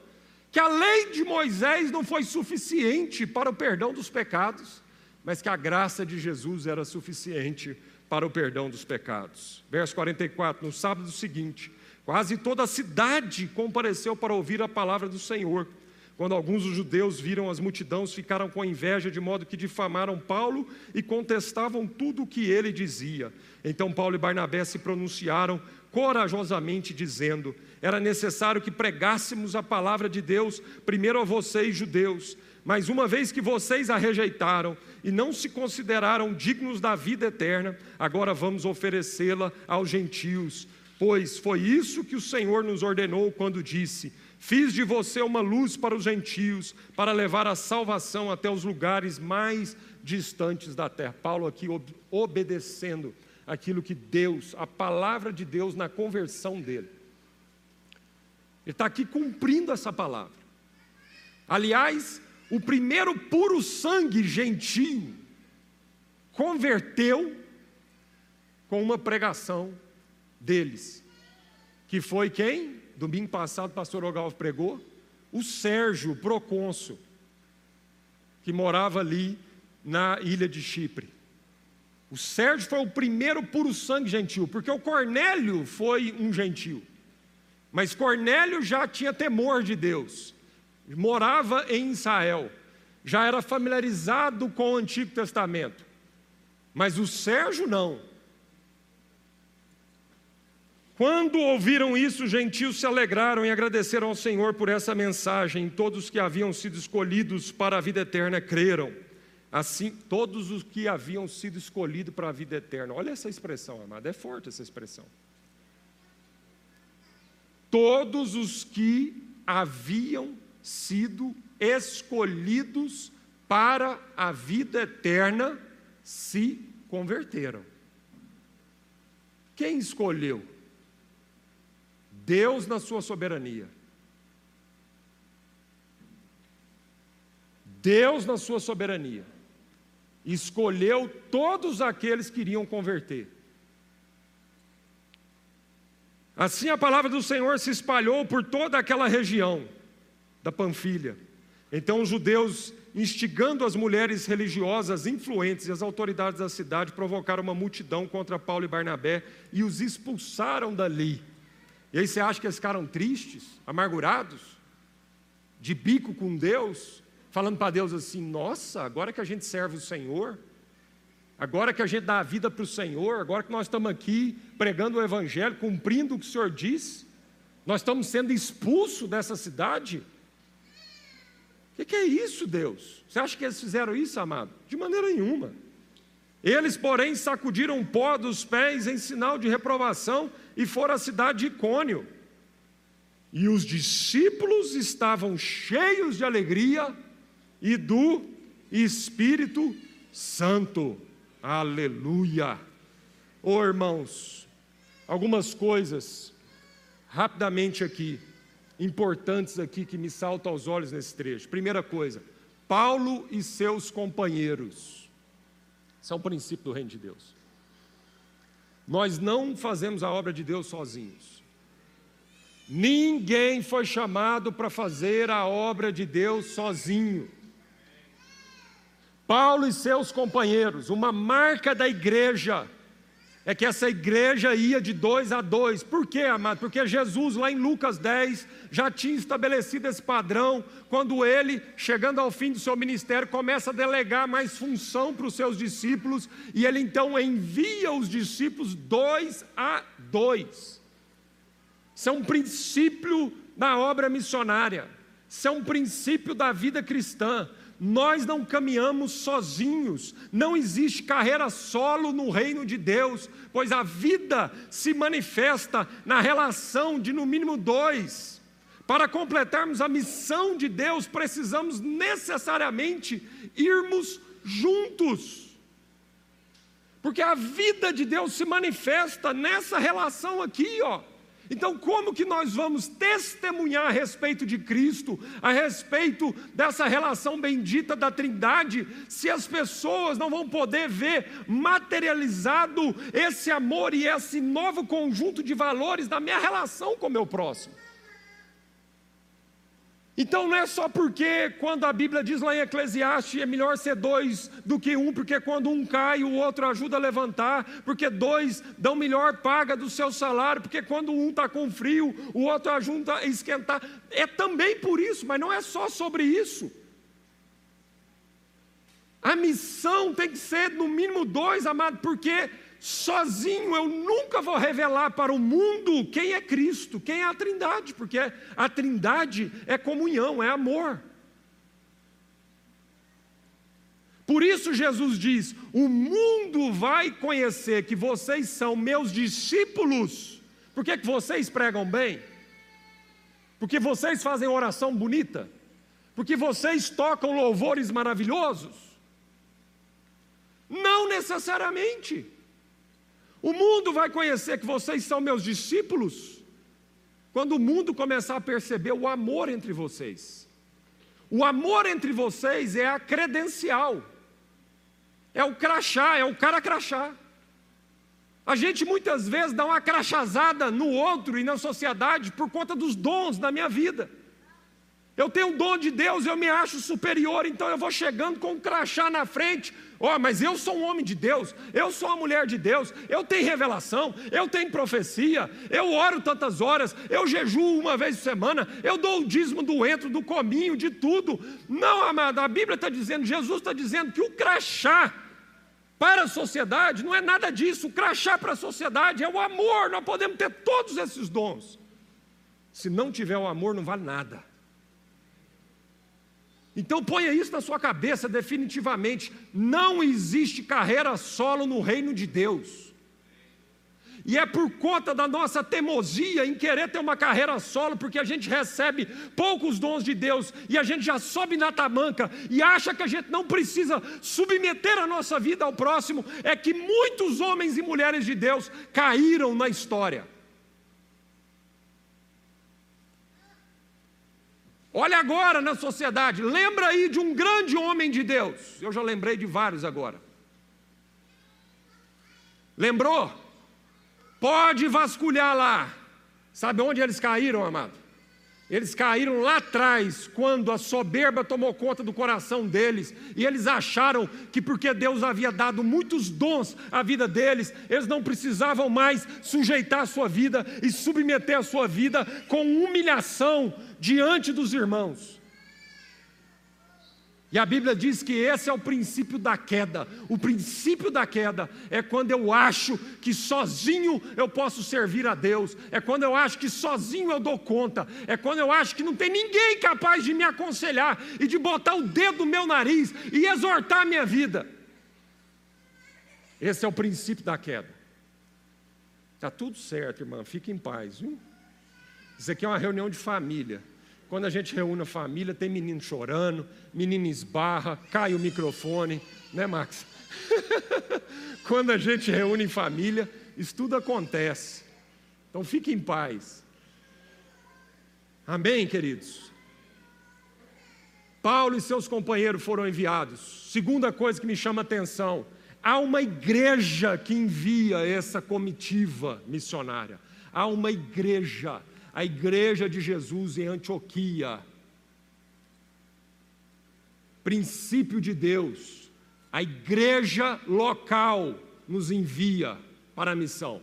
que a lei de Moisés não foi suficiente para o perdão dos pecados, mas que a graça de Jesus era suficiente para o perdão dos pecados. Verso 44, no sábado seguinte, quase toda a cidade compareceu para ouvir a palavra do Senhor. Quando alguns dos judeus viram as multidões, ficaram com inveja, de modo que difamaram Paulo e contestavam tudo o que ele dizia. Então Paulo e Barnabé se pronunciaram corajosamente, dizendo: Era necessário que pregássemos a palavra de Deus primeiro a vocês, judeus, mas uma vez que vocês a rejeitaram e não se consideraram dignos da vida eterna, agora vamos oferecê-la aos gentios. Pois foi isso que o Senhor nos ordenou quando disse: Fiz de você uma luz para os gentios, para levar a salvação até os lugares mais distantes da terra. Paulo aqui obedecendo aquilo que Deus, a palavra de Deus na conversão dele. Ele está aqui cumprindo essa palavra. Aliás, o primeiro puro sangue gentio converteu com uma pregação deles, que foi quem? Domingo passado o pastor Ogalvo pregou, o Sérgio, procônsul, que morava ali na ilha de Chipre. O Sérgio foi o primeiro puro sangue gentil, porque o Cornélio foi um gentil. Mas Cornélio já tinha temor de Deus, morava em Israel, já era familiarizado com o Antigo Testamento. Mas o Sérgio não. Quando ouviram isso, os gentios se alegraram e agradeceram ao Senhor por essa mensagem. Todos que haviam sido escolhidos para a vida eterna creram. Assim, todos os que haviam sido escolhidos para a vida eterna. Olha essa expressão, amado, é forte essa expressão. Todos os que haviam sido escolhidos para a vida eterna se converteram. Quem escolheu? Deus, na sua soberania, Deus, na sua soberania, escolheu todos aqueles que iriam converter. Assim a palavra do Senhor se espalhou por toda aquela região da Panfilha. Então os judeus, instigando as mulheres religiosas influentes e as autoridades da cidade, provocaram uma multidão contra Paulo e Barnabé e os expulsaram dali. E aí você acha que eles ficaram tristes, amargurados, de bico com Deus, falando para Deus assim: nossa, agora que a gente serve o Senhor, agora que a gente dá a vida para o Senhor, agora que nós estamos aqui pregando o Evangelho, cumprindo o que o Senhor diz, nós estamos sendo expulsos dessa cidade. O que, que é isso, Deus? Você acha que eles fizeram isso, amado? De maneira nenhuma. Eles, porém, sacudiram o pó dos pés em sinal de reprovação e foram à cidade de Icônio. E os discípulos estavam cheios de alegria e do Espírito Santo. Aleluia! Oh, irmãos, algumas coisas rapidamente aqui, importantes aqui que me saltam aos olhos nesse trecho. Primeira coisa, Paulo e seus companheiros. Isso é um princípio do reino de Deus. Nós não fazemos a obra de Deus sozinhos. Ninguém foi chamado para fazer a obra de Deus sozinho. Paulo e seus companheiros, uma marca da igreja, é que essa igreja ia de dois a dois. Por quê, amado? Porque Jesus, lá em Lucas 10, já tinha estabelecido esse padrão, quando ele, chegando ao fim do seu ministério, começa a delegar mais função para os seus discípulos, e ele então envia os discípulos dois a dois. Isso é um princípio da obra missionária, isso é um princípio da vida cristã. Nós não caminhamos sozinhos, não existe carreira solo no reino de Deus, pois a vida se manifesta na relação de no mínimo dois. Para completarmos a missão de Deus, precisamos necessariamente irmos juntos. Porque a vida de Deus se manifesta nessa relação aqui, ó. Então, como que nós vamos testemunhar a respeito de Cristo, a respeito dessa relação bendita da Trindade, se as pessoas não vão poder ver materializado esse amor e esse novo conjunto de valores da minha relação com o meu próximo? Então não é só porque quando a Bíblia diz lá em Eclesiastes é melhor ser dois do que um, porque quando um cai o outro ajuda a levantar, porque dois dão melhor paga do seu salário, porque quando um está com frio o outro ajuda a esquentar. É também por isso, mas não é só sobre isso. A missão tem que ser no mínimo dois, amado, porque sozinho eu nunca vou revelar para o mundo quem é Cristo, quem é a Trindade, porque a Trindade é comunhão, é amor. Por isso Jesus diz: o mundo vai conhecer que vocês são meus discípulos. Por que, que vocês pregam bem? Porque vocês fazem oração bonita? Porque vocês tocam louvores maravilhosos? Não necessariamente. O mundo vai conhecer que vocês são meus discípulos quando o mundo começar a perceber o amor entre vocês. O amor entre vocês é a credencial, é o crachá, é o cara crachá. A gente muitas vezes dá uma crachazada no outro e na sociedade por conta dos dons da minha vida. Eu tenho o dom de Deus, eu me acho superior, então eu vou chegando com um crachá na frente. Ó, oh, mas eu sou um homem de Deus, eu sou uma mulher de Deus, eu tenho revelação, eu tenho profecia, eu oro tantas horas, eu jejuo uma vez por semana, eu dou o dízimo do entro, do cominho, de tudo. Não, amado, a Bíblia está dizendo, Jesus está dizendo que o crachá para a sociedade não é nada disso, o crachá para a sociedade é o amor, nós podemos ter todos esses dons. Se não tiver o amor, não vale nada. Então ponha isso na sua cabeça definitivamente. Não existe carreira solo no reino de Deus. E é por conta da nossa teimosia em querer ter uma carreira solo, porque a gente recebe poucos dons de Deus e a gente já sobe na tamanca e acha que a gente não precisa submeter a nossa vida ao próximo, é que muitos homens e mulheres de Deus caíram na história. Olha agora na sociedade, lembra aí de um grande homem de Deus. Eu já lembrei de vários agora. Lembrou? Pode vasculhar lá. Sabe onde eles caíram, amado? Eles caíram lá atrás, quando a soberba tomou conta do coração deles, e eles acharam que porque Deus havia dado muitos dons à vida deles, eles não precisavam mais sujeitar a sua vida e submeter a sua vida com humilhação diante dos irmãos. E a Bíblia diz que esse é o princípio da queda. O princípio da queda é quando eu acho que sozinho eu posso servir a Deus, é quando eu acho que sozinho eu dou conta, é quando eu acho que não tem ninguém capaz de me aconselhar e de botar o dedo no meu nariz e exortar a minha vida. Esse é o princípio da queda. Está tudo certo, irmã, fique em paz, viu? Isso aqui é uma reunião de família. Quando a gente reúne a família, tem menino chorando, menino esbarra, cai o microfone, né, Max? [laughs] Quando a gente reúne em família, isso tudo acontece. Então fique em paz. Amém, queridos? Paulo e seus companheiros foram enviados. Segunda coisa que me chama a atenção: há uma igreja que envia essa comitiva missionária. Há uma igreja, a igreja de Jesus em Antioquia. Princípio de Deus, a igreja local nos envia para a missão.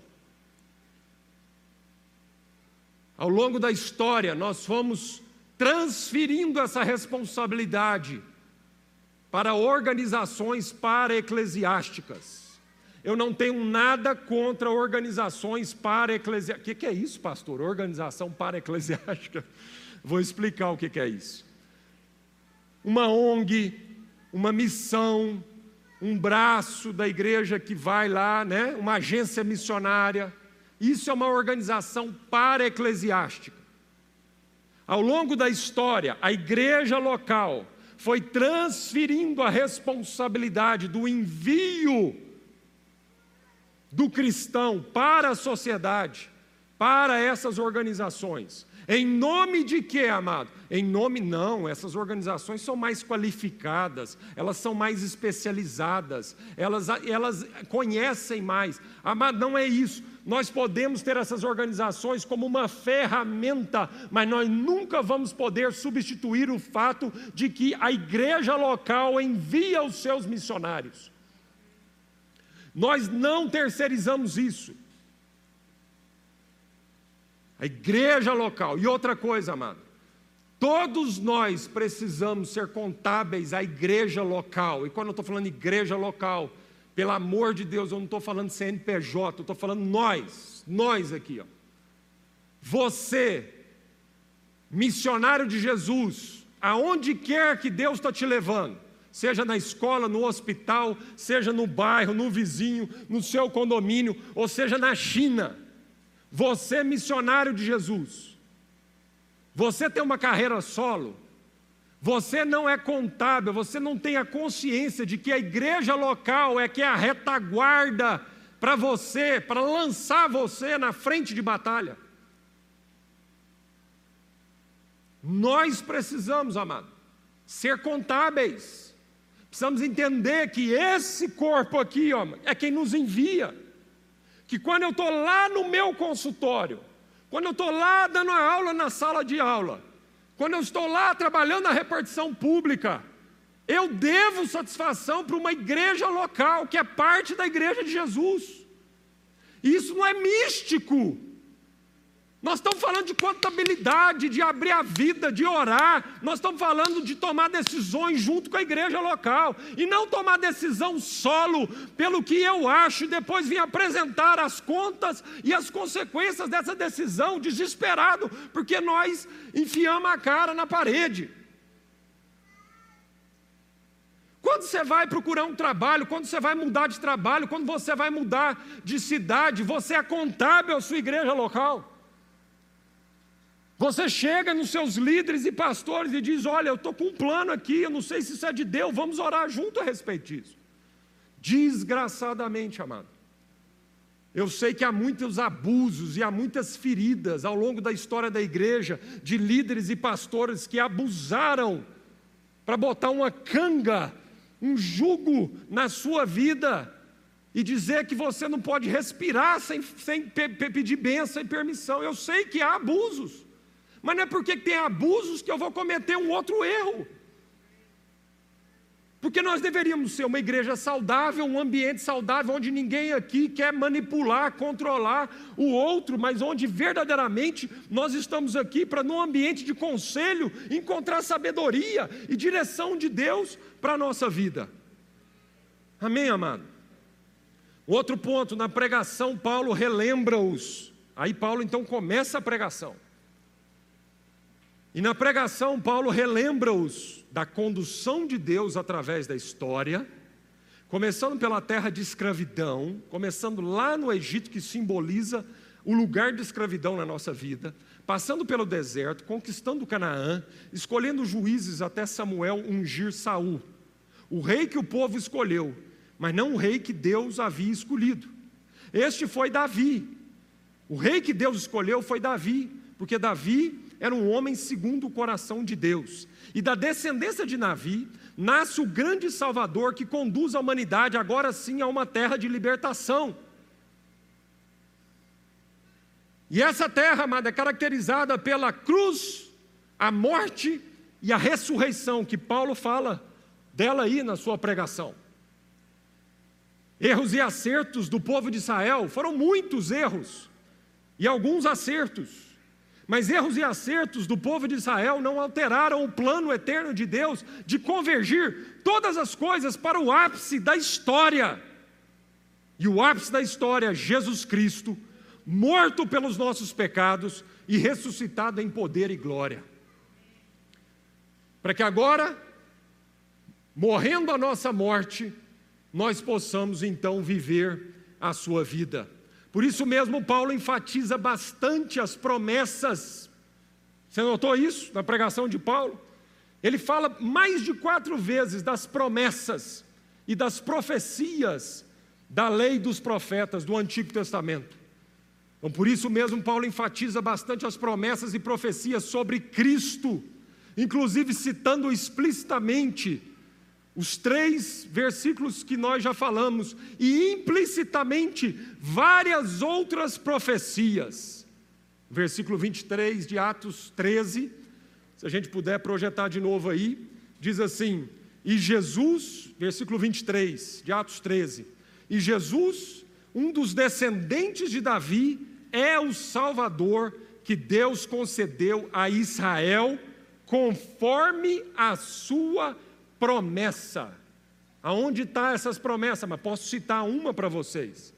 Ao longo da história, nós fomos transferindo essa responsabilidade para organizações para-eclesiásticas. Eu não tenho nada contra organizações para-eclesiásticas. O que, que é isso, pastor? Organização para-eclesiástica? [laughs] Vou explicar o que, que é isso. Uma ONG, uma missão, um braço da igreja que vai lá, né? uma agência missionária. Isso é uma organização para-eclesiástica. Ao longo da história, a igreja local foi transferindo a responsabilidade do envio do cristão para a sociedade, para essas organizações. Em nome de quê, amado? Em nome não, essas organizações são mais qualificadas, elas são mais especializadas, elas, elas conhecem mais. Amado, não é isso. Nós podemos ter essas organizações como uma ferramenta, mas nós nunca vamos poder substituir o fato de que a igreja local envia os seus missionários. Nós não terceirizamos isso. A igreja local. E outra coisa, amado. Todos nós precisamos ser contábeis à igreja local. E quando eu estou falando igreja local, pelo amor de Deus, eu não estou falando CNPJ, eu estou falando nós, nós aqui. Ó. Você, missionário de Jesus, aonde quer que Deus está te levando, seja na escola, no hospital, seja no bairro, no vizinho, no seu condomínio, ou seja na China, você é missionário de Jesus. Você tem uma carreira solo. Você não é contábil, você não tem a consciência de que a igreja local é que é a retaguarda para você, para lançar você na frente de batalha. Nós precisamos, amado, ser contábeis. Precisamos entender que esse corpo aqui, ó, é quem nos envia que quando eu estou lá no meu consultório, quando eu estou lá dando a aula na sala de aula, quando eu estou lá trabalhando na repartição pública, eu devo satisfação para uma igreja local, que é parte da igreja de Jesus. Isso não é místico. Nós estamos falando de contabilidade, de abrir a vida, de orar. Nós estamos falando de tomar decisões junto com a igreja local. E não tomar decisão solo pelo que eu acho e depois vir apresentar as contas e as consequências dessa decisão, desesperado, porque nós enfiamos a cara na parede. Quando você vai procurar um trabalho, quando você vai mudar de trabalho, quando você vai mudar de cidade, você é contábil à sua igreja local. Você chega nos seus líderes e pastores e diz: Olha, eu estou com um plano aqui, eu não sei se isso é de Deus, vamos orar junto a respeito disso. Desgraçadamente, amado. Eu sei que há muitos abusos e há muitas feridas ao longo da história da igreja de líderes e pastores que abusaram para botar uma canga, um jugo na sua vida e dizer que você não pode respirar sem, sem pedir bênção e permissão. Eu sei que há abusos. Mas não é porque tem abusos que eu vou cometer um outro erro. Porque nós deveríamos ser uma igreja saudável, um ambiente saudável, onde ninguém aqui quer manipular, controlar o outro, mas onde verdadeiramente nós estamos aqui para, num ambiente de conselho, encontrar sabedoria e direção de Deus para a nossa vida. Amém, amado? Outro ponto, na pregação, Paulo relembra-os. Aí Paulo então começa a pregação. E na pregação, Paulo relembra-os da condução de Deus através da história, começando pela terra de escravidão, começando lá no Egito, que simboliza o lugar de escravidão na nossa vida, passando pelo deserto, conquistando Canaã, escolhendo juízes até Samuel ungir Saul, o rei que o povo escolheu, mas não o rei que Deus havia escolhido. Este foi Davi. O rei que Deus escolheu foi Davi, porque Davi era um homem segundo o coração de Deus. E da descendência de Davi nasce o grande Salvador que conduz a humanidade agora sim a uma terra de libertação. E essa terra, amada, é caracterizada pela cruz, a morte e a ressurreição, que Paulo fala dela aí na sua pregação. Erros e acertos do povo de Israel, foram muitos erros e alguns acertos. Mas erros e acertos do povo de Israel não alteraram o plano eterno de Deus de convergir todas as coisas para o ápice da história. E o ápice da história, Jesus Cristo, morto pelos nossos pecados e ressuscitado em poder e glória. Para que agora, morrendo a nossa morte, nós possamos então viver a sua vida. Por isso mesmo, Paulo enfatiza bastante as promessas. Você notou isso na pregação de Paulo? Ele fala mais de quatro vezes das promessas e das profecias da lei dos profetas do Antigo Testamento. Então, por isso mesmo, Paulo enfatiza bastante as promessas e profecias sobre Cristo, inclusive citando explicitamente os três versículos que nós já falamos, e implicitamente várias outras profecias. Versículo 23 de Atos 13, se a gente puder projetar de novo aí, diz assim: E Jesus, versículo 23 de Atos 13, e Jesus, um dos descendentes de Davi, é o Salvador que Deus concedeu a Israel conforme a sua. Aonde está essas promessas? Mas posso citar uma para vocês.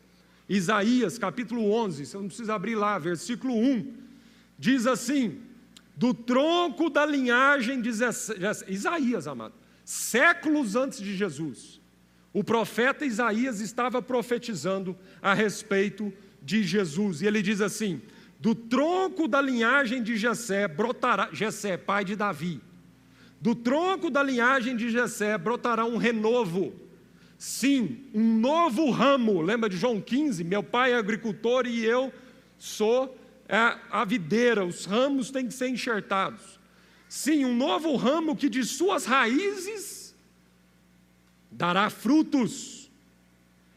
Isaías capítulo 11, você não precisa abrir lá, versículo 1, diz assim: do tronco da linhagem de Isaías, amado, séculos antes de Jesus, o profeta Isaías estava profetizando a respeito de Jesus. E ele diz assim: do tronco da linhagem de Jessé brotará Jessé, pai de Davi. Do tronco da linhagem de Jessé brotará um renovo. Sim, um novo ramo. Lembra de João 15? Meu pai é agricultor e eu sou é, a videira. Os ramos têm que ser enxertados. Sim, um novo ramo que de suas raízes dará frutos.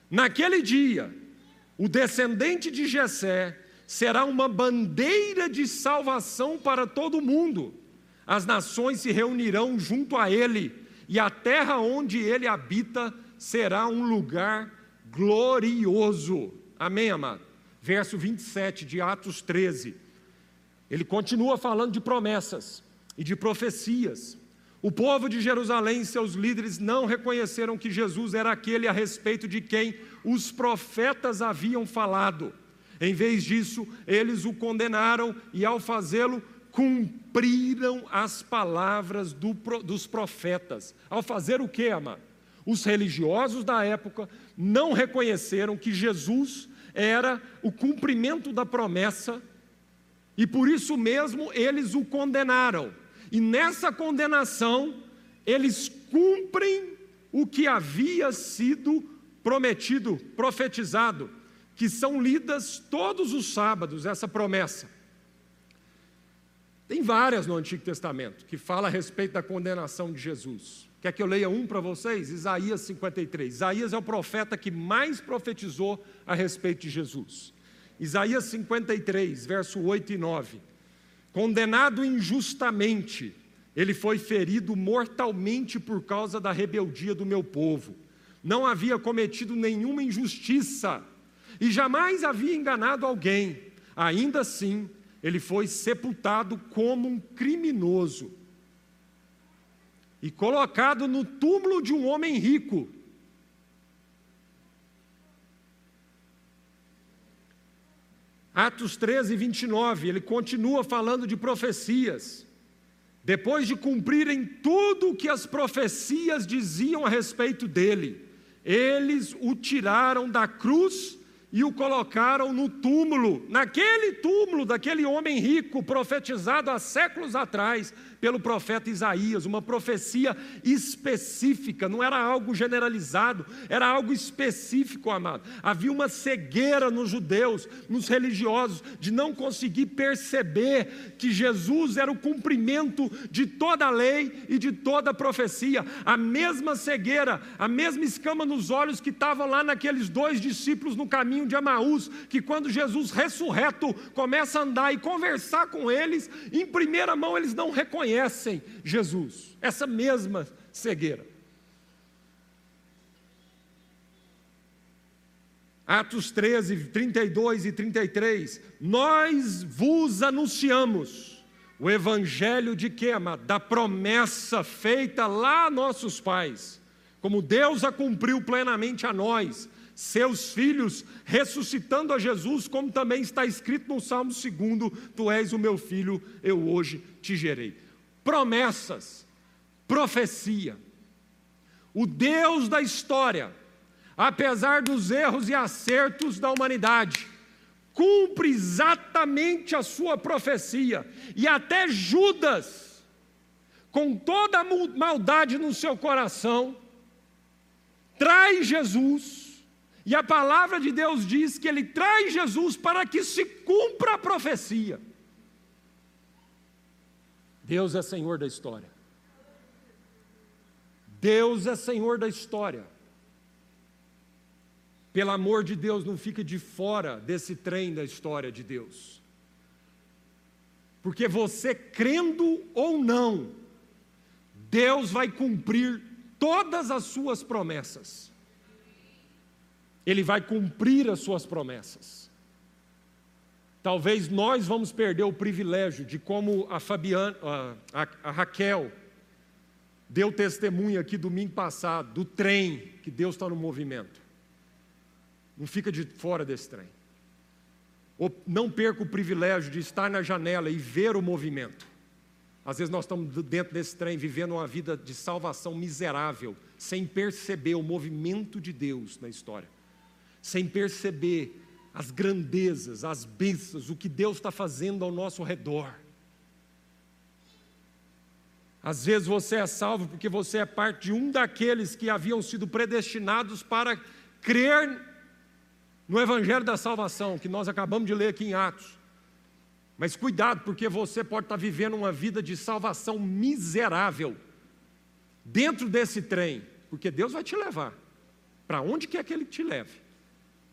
Naquele dia, o descendente de Jessé será uma bandeira de salvação para todo mundo. As nações se reunirão junto a ele, e a terra onde ele habita será um lugar glorioso. Amém, amado? Verso 27 de Atos 13. Ele continua falando de promessas e de profecias. O povo de Jerusalém e seus líderes não reconheceram que Jesus era aquele a respeito de quem os profetas haviam falado. Em vez disso, eles o condenaram e, ao fazê-lo, cumpriram as palavras do, dos profetas. Ao fazer o que, amado? Os religiosos da época não reconheceram que Jesus era o cumprimento da promessa e por isso mesmo eles o condenaram. E nessa condenação, eles cumprem o que havia sido prometido, profetizado, que são lidas todos os sábados, essa promessa. Tem várias no Antigo Testamento que fala a respeito da condenação de Jesus. Quer que eu leia um para vocês? Isaías 53. Isaías é o profeta que mais profetizou a respeito de Jesus. Isaías 53, verso 8 e 9. Condenado injustamente, ele foi ferido mortalmente por causa da rebeldia do meu povo. Não havia cometido nenhuma injustiça e jamais havia enganado alguém. Ainda assim, ele foi sepultado como um criminoso e colocado no túmulo de um homem rico. Atos 13, 29, ele continua falando de profecias. Depois de cumprirem tudo o que as profecias diziam a respeito dele, eles o tiraram da cruz e o colocaram no túmulo, naquele túmulo daquele homem rico, profetizado há séculos atrás pelo profeta Isaías, uma profecia específica, não era algo generalizado, era algo específico, amado. Havia uma cegueira nos judeus, nos religiosos, de não conseguir perceber que Jesus era o cumprimento de toda a lei e de toda a profecia. A mesma cegueira, a mesma escama nos olhos que estavam lá naqueles dois discípulos no caminho de Amaús, que quando Jesus ressurreto começa a andar e conversar com eles, em primeira mão eles não reconhecem Jesus, essa mesma cegueira. Atos 13, 32 e 33. Nós vos anunciamos o evangelho de que, Da promessa feita lá a nossos pais, como Deus a cumpriu plenamente a nós, seus filhos, ressuscitando a Jesus, como também está escrito no Salmo 2: Tu és o meu filho, eu hoje te gerei. Promessas, profecia. O Deus da história, apesar dos erros e acertos da humanidade, cumpre exatamente a sua profecia, e até Judas, com toda a maldade no seu coração, traz Jesus e a palavra de Deus diz que ele traz Jesus para que se cumpra a profecia. Deus é Senhor da história. Deus é Senhor da história. Pelo amor de Deus, não fica de fora desse trem da história de Deus. Porque você crendo ou não, Deus vai cumprir todas as suas promessas. Ele vai cumprir as suas promessas. Talvez nós vamos perder o privilégio de como a Fabiana, a, a, Raquel deu testemunho aqui domingo passado do trem que Deus está no movimento. Não fica de fora desse trem. Ou não perca o privilégio de estar na janela e ver o movimento. Às vezes nós estamos dentro desse trem vivendo uma vida de salvação miserável, sem perceber o movimento de Deus na história sem perceber as grandezas, as bênçãos, o que Deus está fazendo ao nosso redor. Às vezes você é salvo porque você é parte de um daqueles que haviam sido predestinados para crer no Evangelho da Salvação, que nós acabamos de ler aqui em Atos. Mas cuidado, porque você pode estar vivendo uma vida de salvação miserável dentro desse trem, porque Deus vai te levar para onde quer que Ele te leve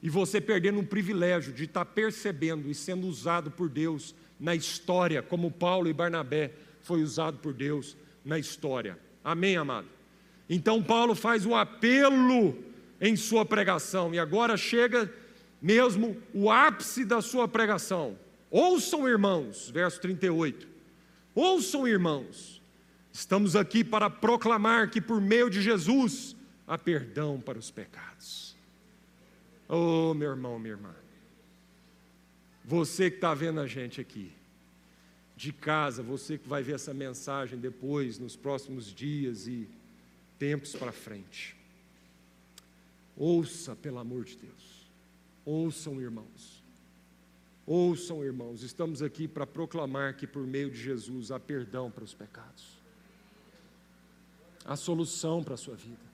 e você perdendo um privilégio de estar percebendo e sendo usado por Deus na história, como Paulo e Barnabé foi usado por Deus na história. Amém, amado? Então Paulo faz um apelo em sua pregação e agora chega mesmo o ápice da sua pregação. Ouçam, irmãos, verso 38. Ouçam, irmãos, estamos aqui para proclamar que por meio de Jesus há perdão para os pecados. Oh, meu irmão, minha irmã. Você que está vendo a gente aqui, de casa, você que vai ver essa mensagem depois, nos próximos dias e tempos para frente. Ouça, pelo amor de Deus. Ouçam, irmãos. Ouçam, irmãos. Estamos aqui para proclamar que por meio de Jesus há perdão para os pecados. Há solução para a sua vida.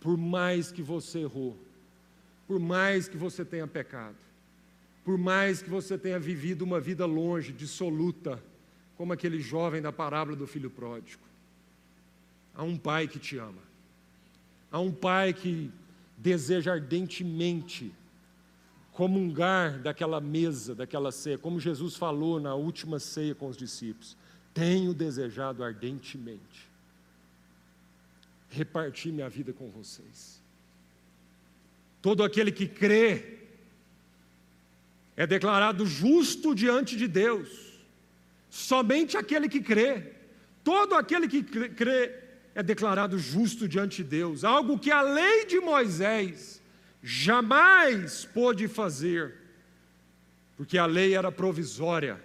Por mais que você errou, por mais que você tenha pecado, por mais que você tenha vivido uma vida longe, dissoluta, como aquele jovem da parábola do filho pródigo. Há um pai que te ama, há um pai que deseja ardentemente comungar daquela mesa, daquela ceia, como Jesus falou na última ceia com os discípulos: tenho desejado ardentemente repartir minha vida com vocês. Todo aquele que crê é declarado justo diante de Deus. Somente aquele que crê. Todo aquele que crê é declarado justo diante de Deus. Algo que a lei de Moisés jamais pôde fazer. Porque a lei era provisória.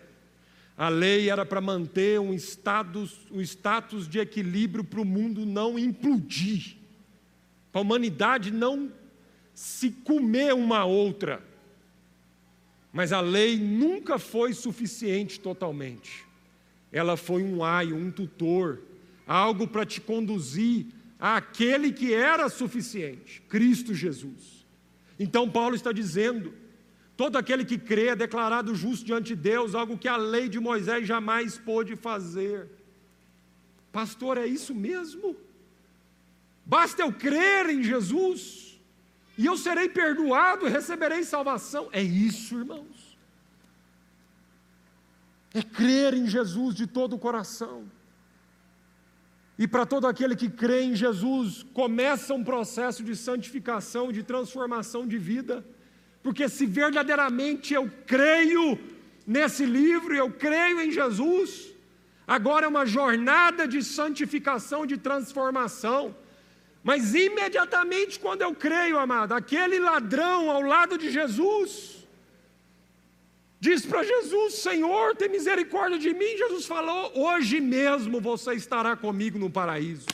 A lei era para manter um status, um status de equilíbrio para o mundo não implodir, para a humanidade não se comer uma outra. Mas a lei nunca foi suficiente totalmente. Ela foi um aio, um tutor, algo para te conduzir àquele que era suficiente, Cristo Jesus. Então Paulo está dizendo: todo aquele que crê é declarado justo diante de Deus, algo que a lei de Moisés jamais pôde fazer. Pastor, é isso mesmo? Basta eu crer em Jesus e eu serei perdoado receberei salvação. É isso, irmãos. É crer em Jesus de todo o coração. E para todo aquele que crê em Jesus, começa um processo de santificação, de transformação de vida, porque se verdadeiramente eu creio nesse livro, eu creio em Jesus, agora é uma jornada de santificação, de transformação. Mas imediatamente quando eu creio, amado, aquele ladrão ao lado de Jesus, diz para Jesus: Senhor, tem misericórdia de mim. Jesus falou: Hoje mesmo você estará comigo no paraíso.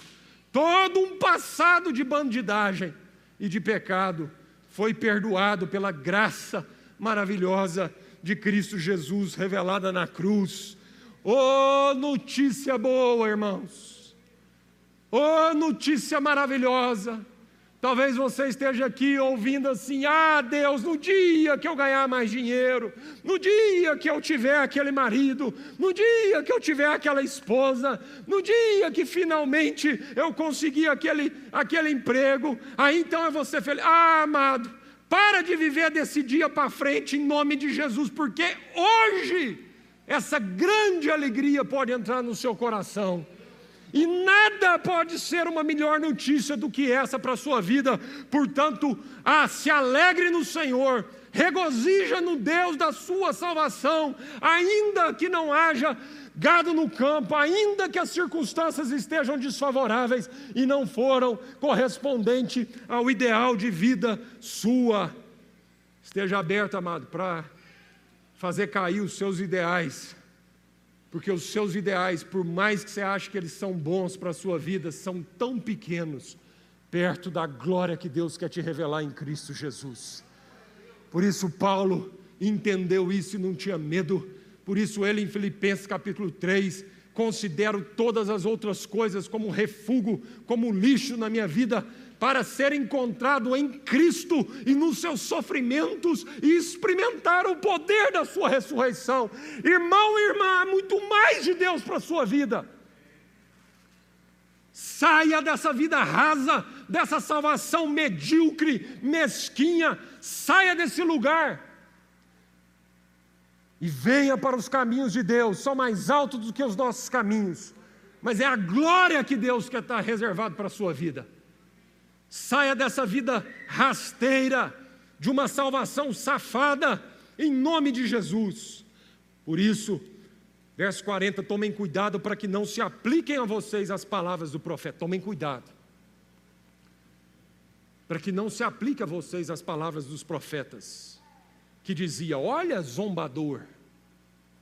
Todo um passado de bandidagem e de pecado foi perdoado pela graça maravilhosa de Cristo Jesus revelada na cruz. Oh, notícia boa, irmãos! Oh, notícia maravilhosa! Talvez você esteja aqui ouvindo assim: ah, Deus, no dia que eu ganhar mais dinheiro, no dia que eu tiver aquele marido, no dia que eu tiver aquela esposa, no dia que finalmente eu conseguir aquele, aquele emprego, aí então é você feliz. Ah, amado, para de viver desse dia para frente em nome de Jesus, porque hoje essa grande alegria pode entrar no seu coração e nada pode ser uma melhor notícia do que essa para a sua vida. Portanto, ah, se alegre no Senhor, regozija no Deus da sua salvação, ainda que não haja gado no campo, ainda que as circunstâncias estejam desfavoráveis e não foram correspondente ao ideal de vida sua. Esteja aberto, amado, para fazer cair os seus ideais porque os seus ideais, por mais que você ache que eles são bons para a sua vida, são tão pequenos perto da glória que Deus quer te revelar em Cristo Jesus. Por isso Paulo entendeu isso e não tinha medo. Por isso ele em Filipenses capítulo 3 considero todas as outras coisas como refúgio, como lixo na minha vida, para ser encontrado em Cristo e nos seus sofrimentos e experimentar o poder da sua ressurreição. Irmão e irmã, há muito mais de Deus para a sua vida. Saia dessa vida rasa, dessa salvação medíocre, mesquinha, saia desse lugar e venha para os caminhos de Deus, são mais altos do que os nossos caminhos, mas é a glória que Deus quer estar reservado para a sua vida. Saia dessa vida rasteira, de uma salvação safada, em nome de Jesus. Por isso, verso 40, tomem cuidado para que não se apliquem a vocês as palavras do profeta. Tomem cuidado. Para que não se aplique a vocês as palavras dos profetas, que dizia: Olha, zombador,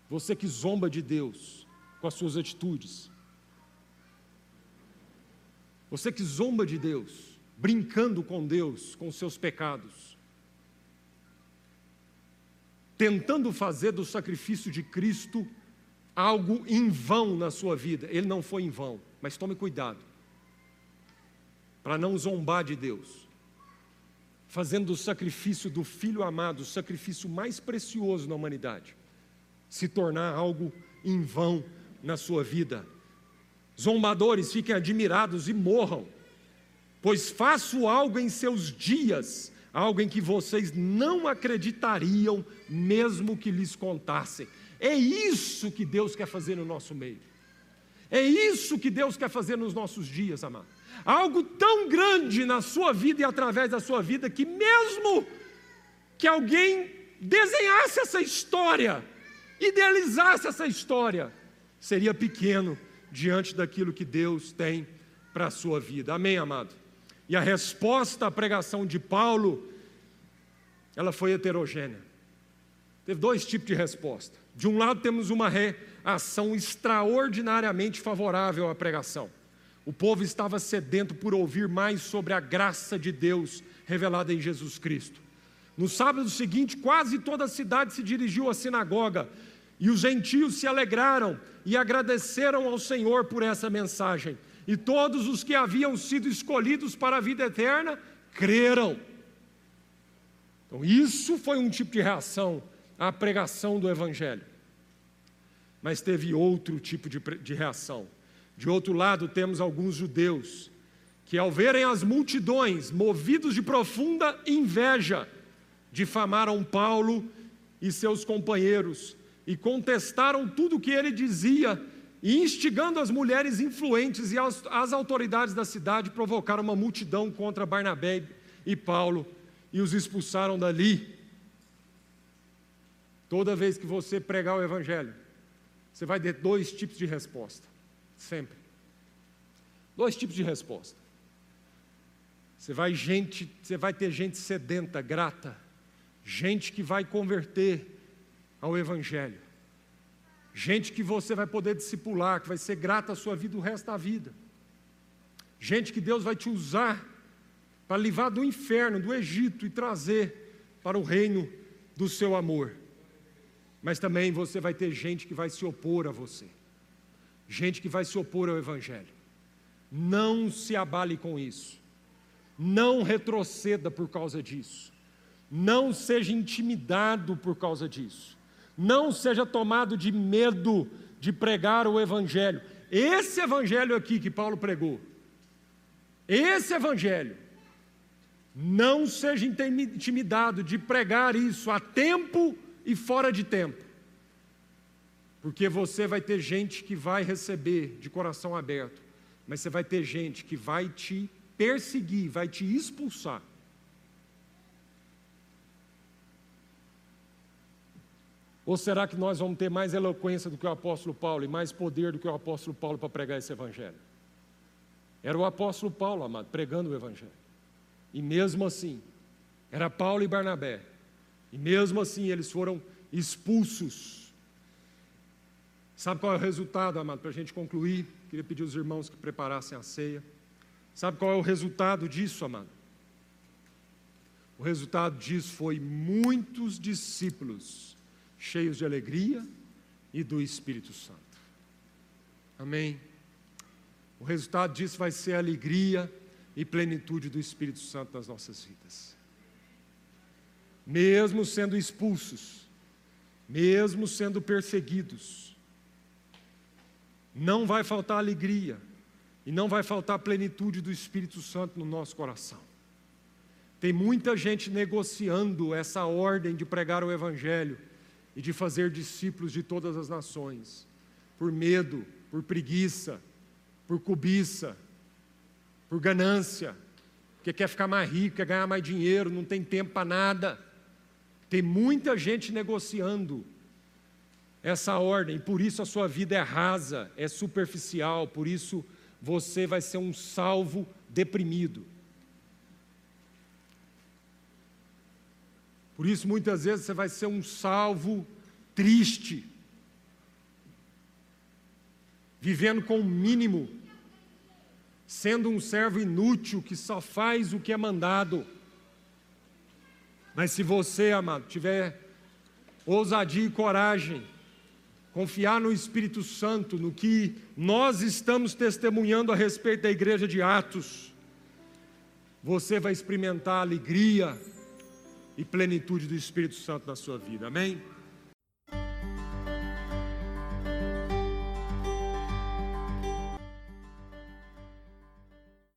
você que zomba de Deus com as suas atitudes, você que zomba de Deus, brincando com Deus, com seus pecados, tentando fazer do sacrifício de Cristo algo em vão na sua vida. Ele não foi em vão, mas tome cuidado para não zombar de Deus, fazendo do sacrifício do Filho amado, o sacrifício mais precioso na humanidade, se tornar algo em vão na sua vida. Zombadores fiquem admirados e morram pois faço algo em seus dias, algo em que vocês não acreditariam, mesmo que lhes contassem. É isso que Deus quer fazer no nosso meio. É isso que Deus quer fazer nos nossos dias, amado. Algo tão grande na sua vida e através da sua vida que, mesmo que alguém desenhasse essa história, idealizasse essa história, seria pequeno diante daquilo que Deus tem para a sua vida. Amém, amado? E a resposta à pregação de Paulo, ela foi heterogênea. Teve dois tipos de resposta. De um lado, temos uma reação extraordinariamente favorável à pregação. O povo estava sedento por ouvir mais sobre a graça de Deus revelada em Jesus Cristo. No sábado seguinte, quase toda a cidade se dirigiu à sinagoga e os gentios se alegraram e agradeceram ao Senhor por essa mensagem. E todos os que haviam sido escolhidos para a vida eterna creram. Então, isso foi um tipo de reação à pregação do Evangelho. Mas teve outro tipo de, de reação. De outro lado, temos alguns judeus que, ao verem as multidões movidos de profunda inveja, difamaram Paulo e seus companheiros e contestaram tudo o que ele dizia, e instigando as mulheres influentes e as, as autoridades da cidade, provocaram uma multidão contra Barnabé e Paulo e os expulsaram dali. Toda vez que você pregar o Evangelho, você vai ter dois tipos de resposta, sempre. Dois tipos de resposta. Você vai, gente, você vai ter gente sedenta, grata, gente que vai converter ao Evangelho, gente que você vai poder discipular, que vai ser grata à sua vida o resto da vida, gente que Deus vai te usar para livrar do inferno, do Egito e trazer para o reino do seu amor. Mas também você vai ter gente que vai se opor a você, gente que vai se opor ao Evangelho. Não se abale com isso, não retroceda por causa disso. Não seja intimidado por causa disso. Não seja tomado de medo de pregar o Evangelho. Esse Evangelho aqui que Paulo pregou, esse Evangelho, não seja intimidado de pregar isso a tempo e fora de tempo, porque você vai ter gente que vai receber de coração aberto, mas você vai ter gente que vai te perseguir, vai te expulsar. Ou será que nós vamos ter mais eloquência do que o apóstolo Paulo e mais poder do que o apóstolo Paulo para pregar esse evangelho? Era o apóstolo Paulo, amado, pregando o evangelho. E mesmo assim, era Paulo e Barnabé. E mesmo assim, eles foram expulsos. Sabe qual é o resultado, amado? Para a gente concluir, queria pedir aos irmãos que preparassem a ceia. Sabe qual é o resultado disso, amado? O resultado disso foi muitos discípulos cheios de alegria e do Espírito Santo. Amém. O resultado disso vai ser alegria e plenitude do Espírito Santo nas nossas vidas. Mesmo sendo expulsos, mesmo sendo perseguidos, não vai faltar alegria e não vai faltar plenitude do Espírito Santo no nosso coração. Tem muita gente negociando essa ordem de pregar o Evangelho e de fazer discípulos de todas as nações, por medo, por preguiça, por cobiça, por ganância, porque quer ficar mais rico, quer ganhar mais dinheiro, não tem tempo para nada. Tem muita gente negociando essa ordem, por isso a sua vida é rasa, é superficial, por isso você vai ser um salvo deprimido. Por isso, muitas vezes, você vai ser um salvo triste, vivendo com o mínimo, sendo um servo inútil que só faz o que é mandado. Mas se você, amado, tiver ousadia e coragem, confiar no Espírito Santo, no que nós estamos testemunhando a respeito da igreja de Atos, você vai experimentar alegria, e plenitude do Espírito Santo na sua vida. Amém?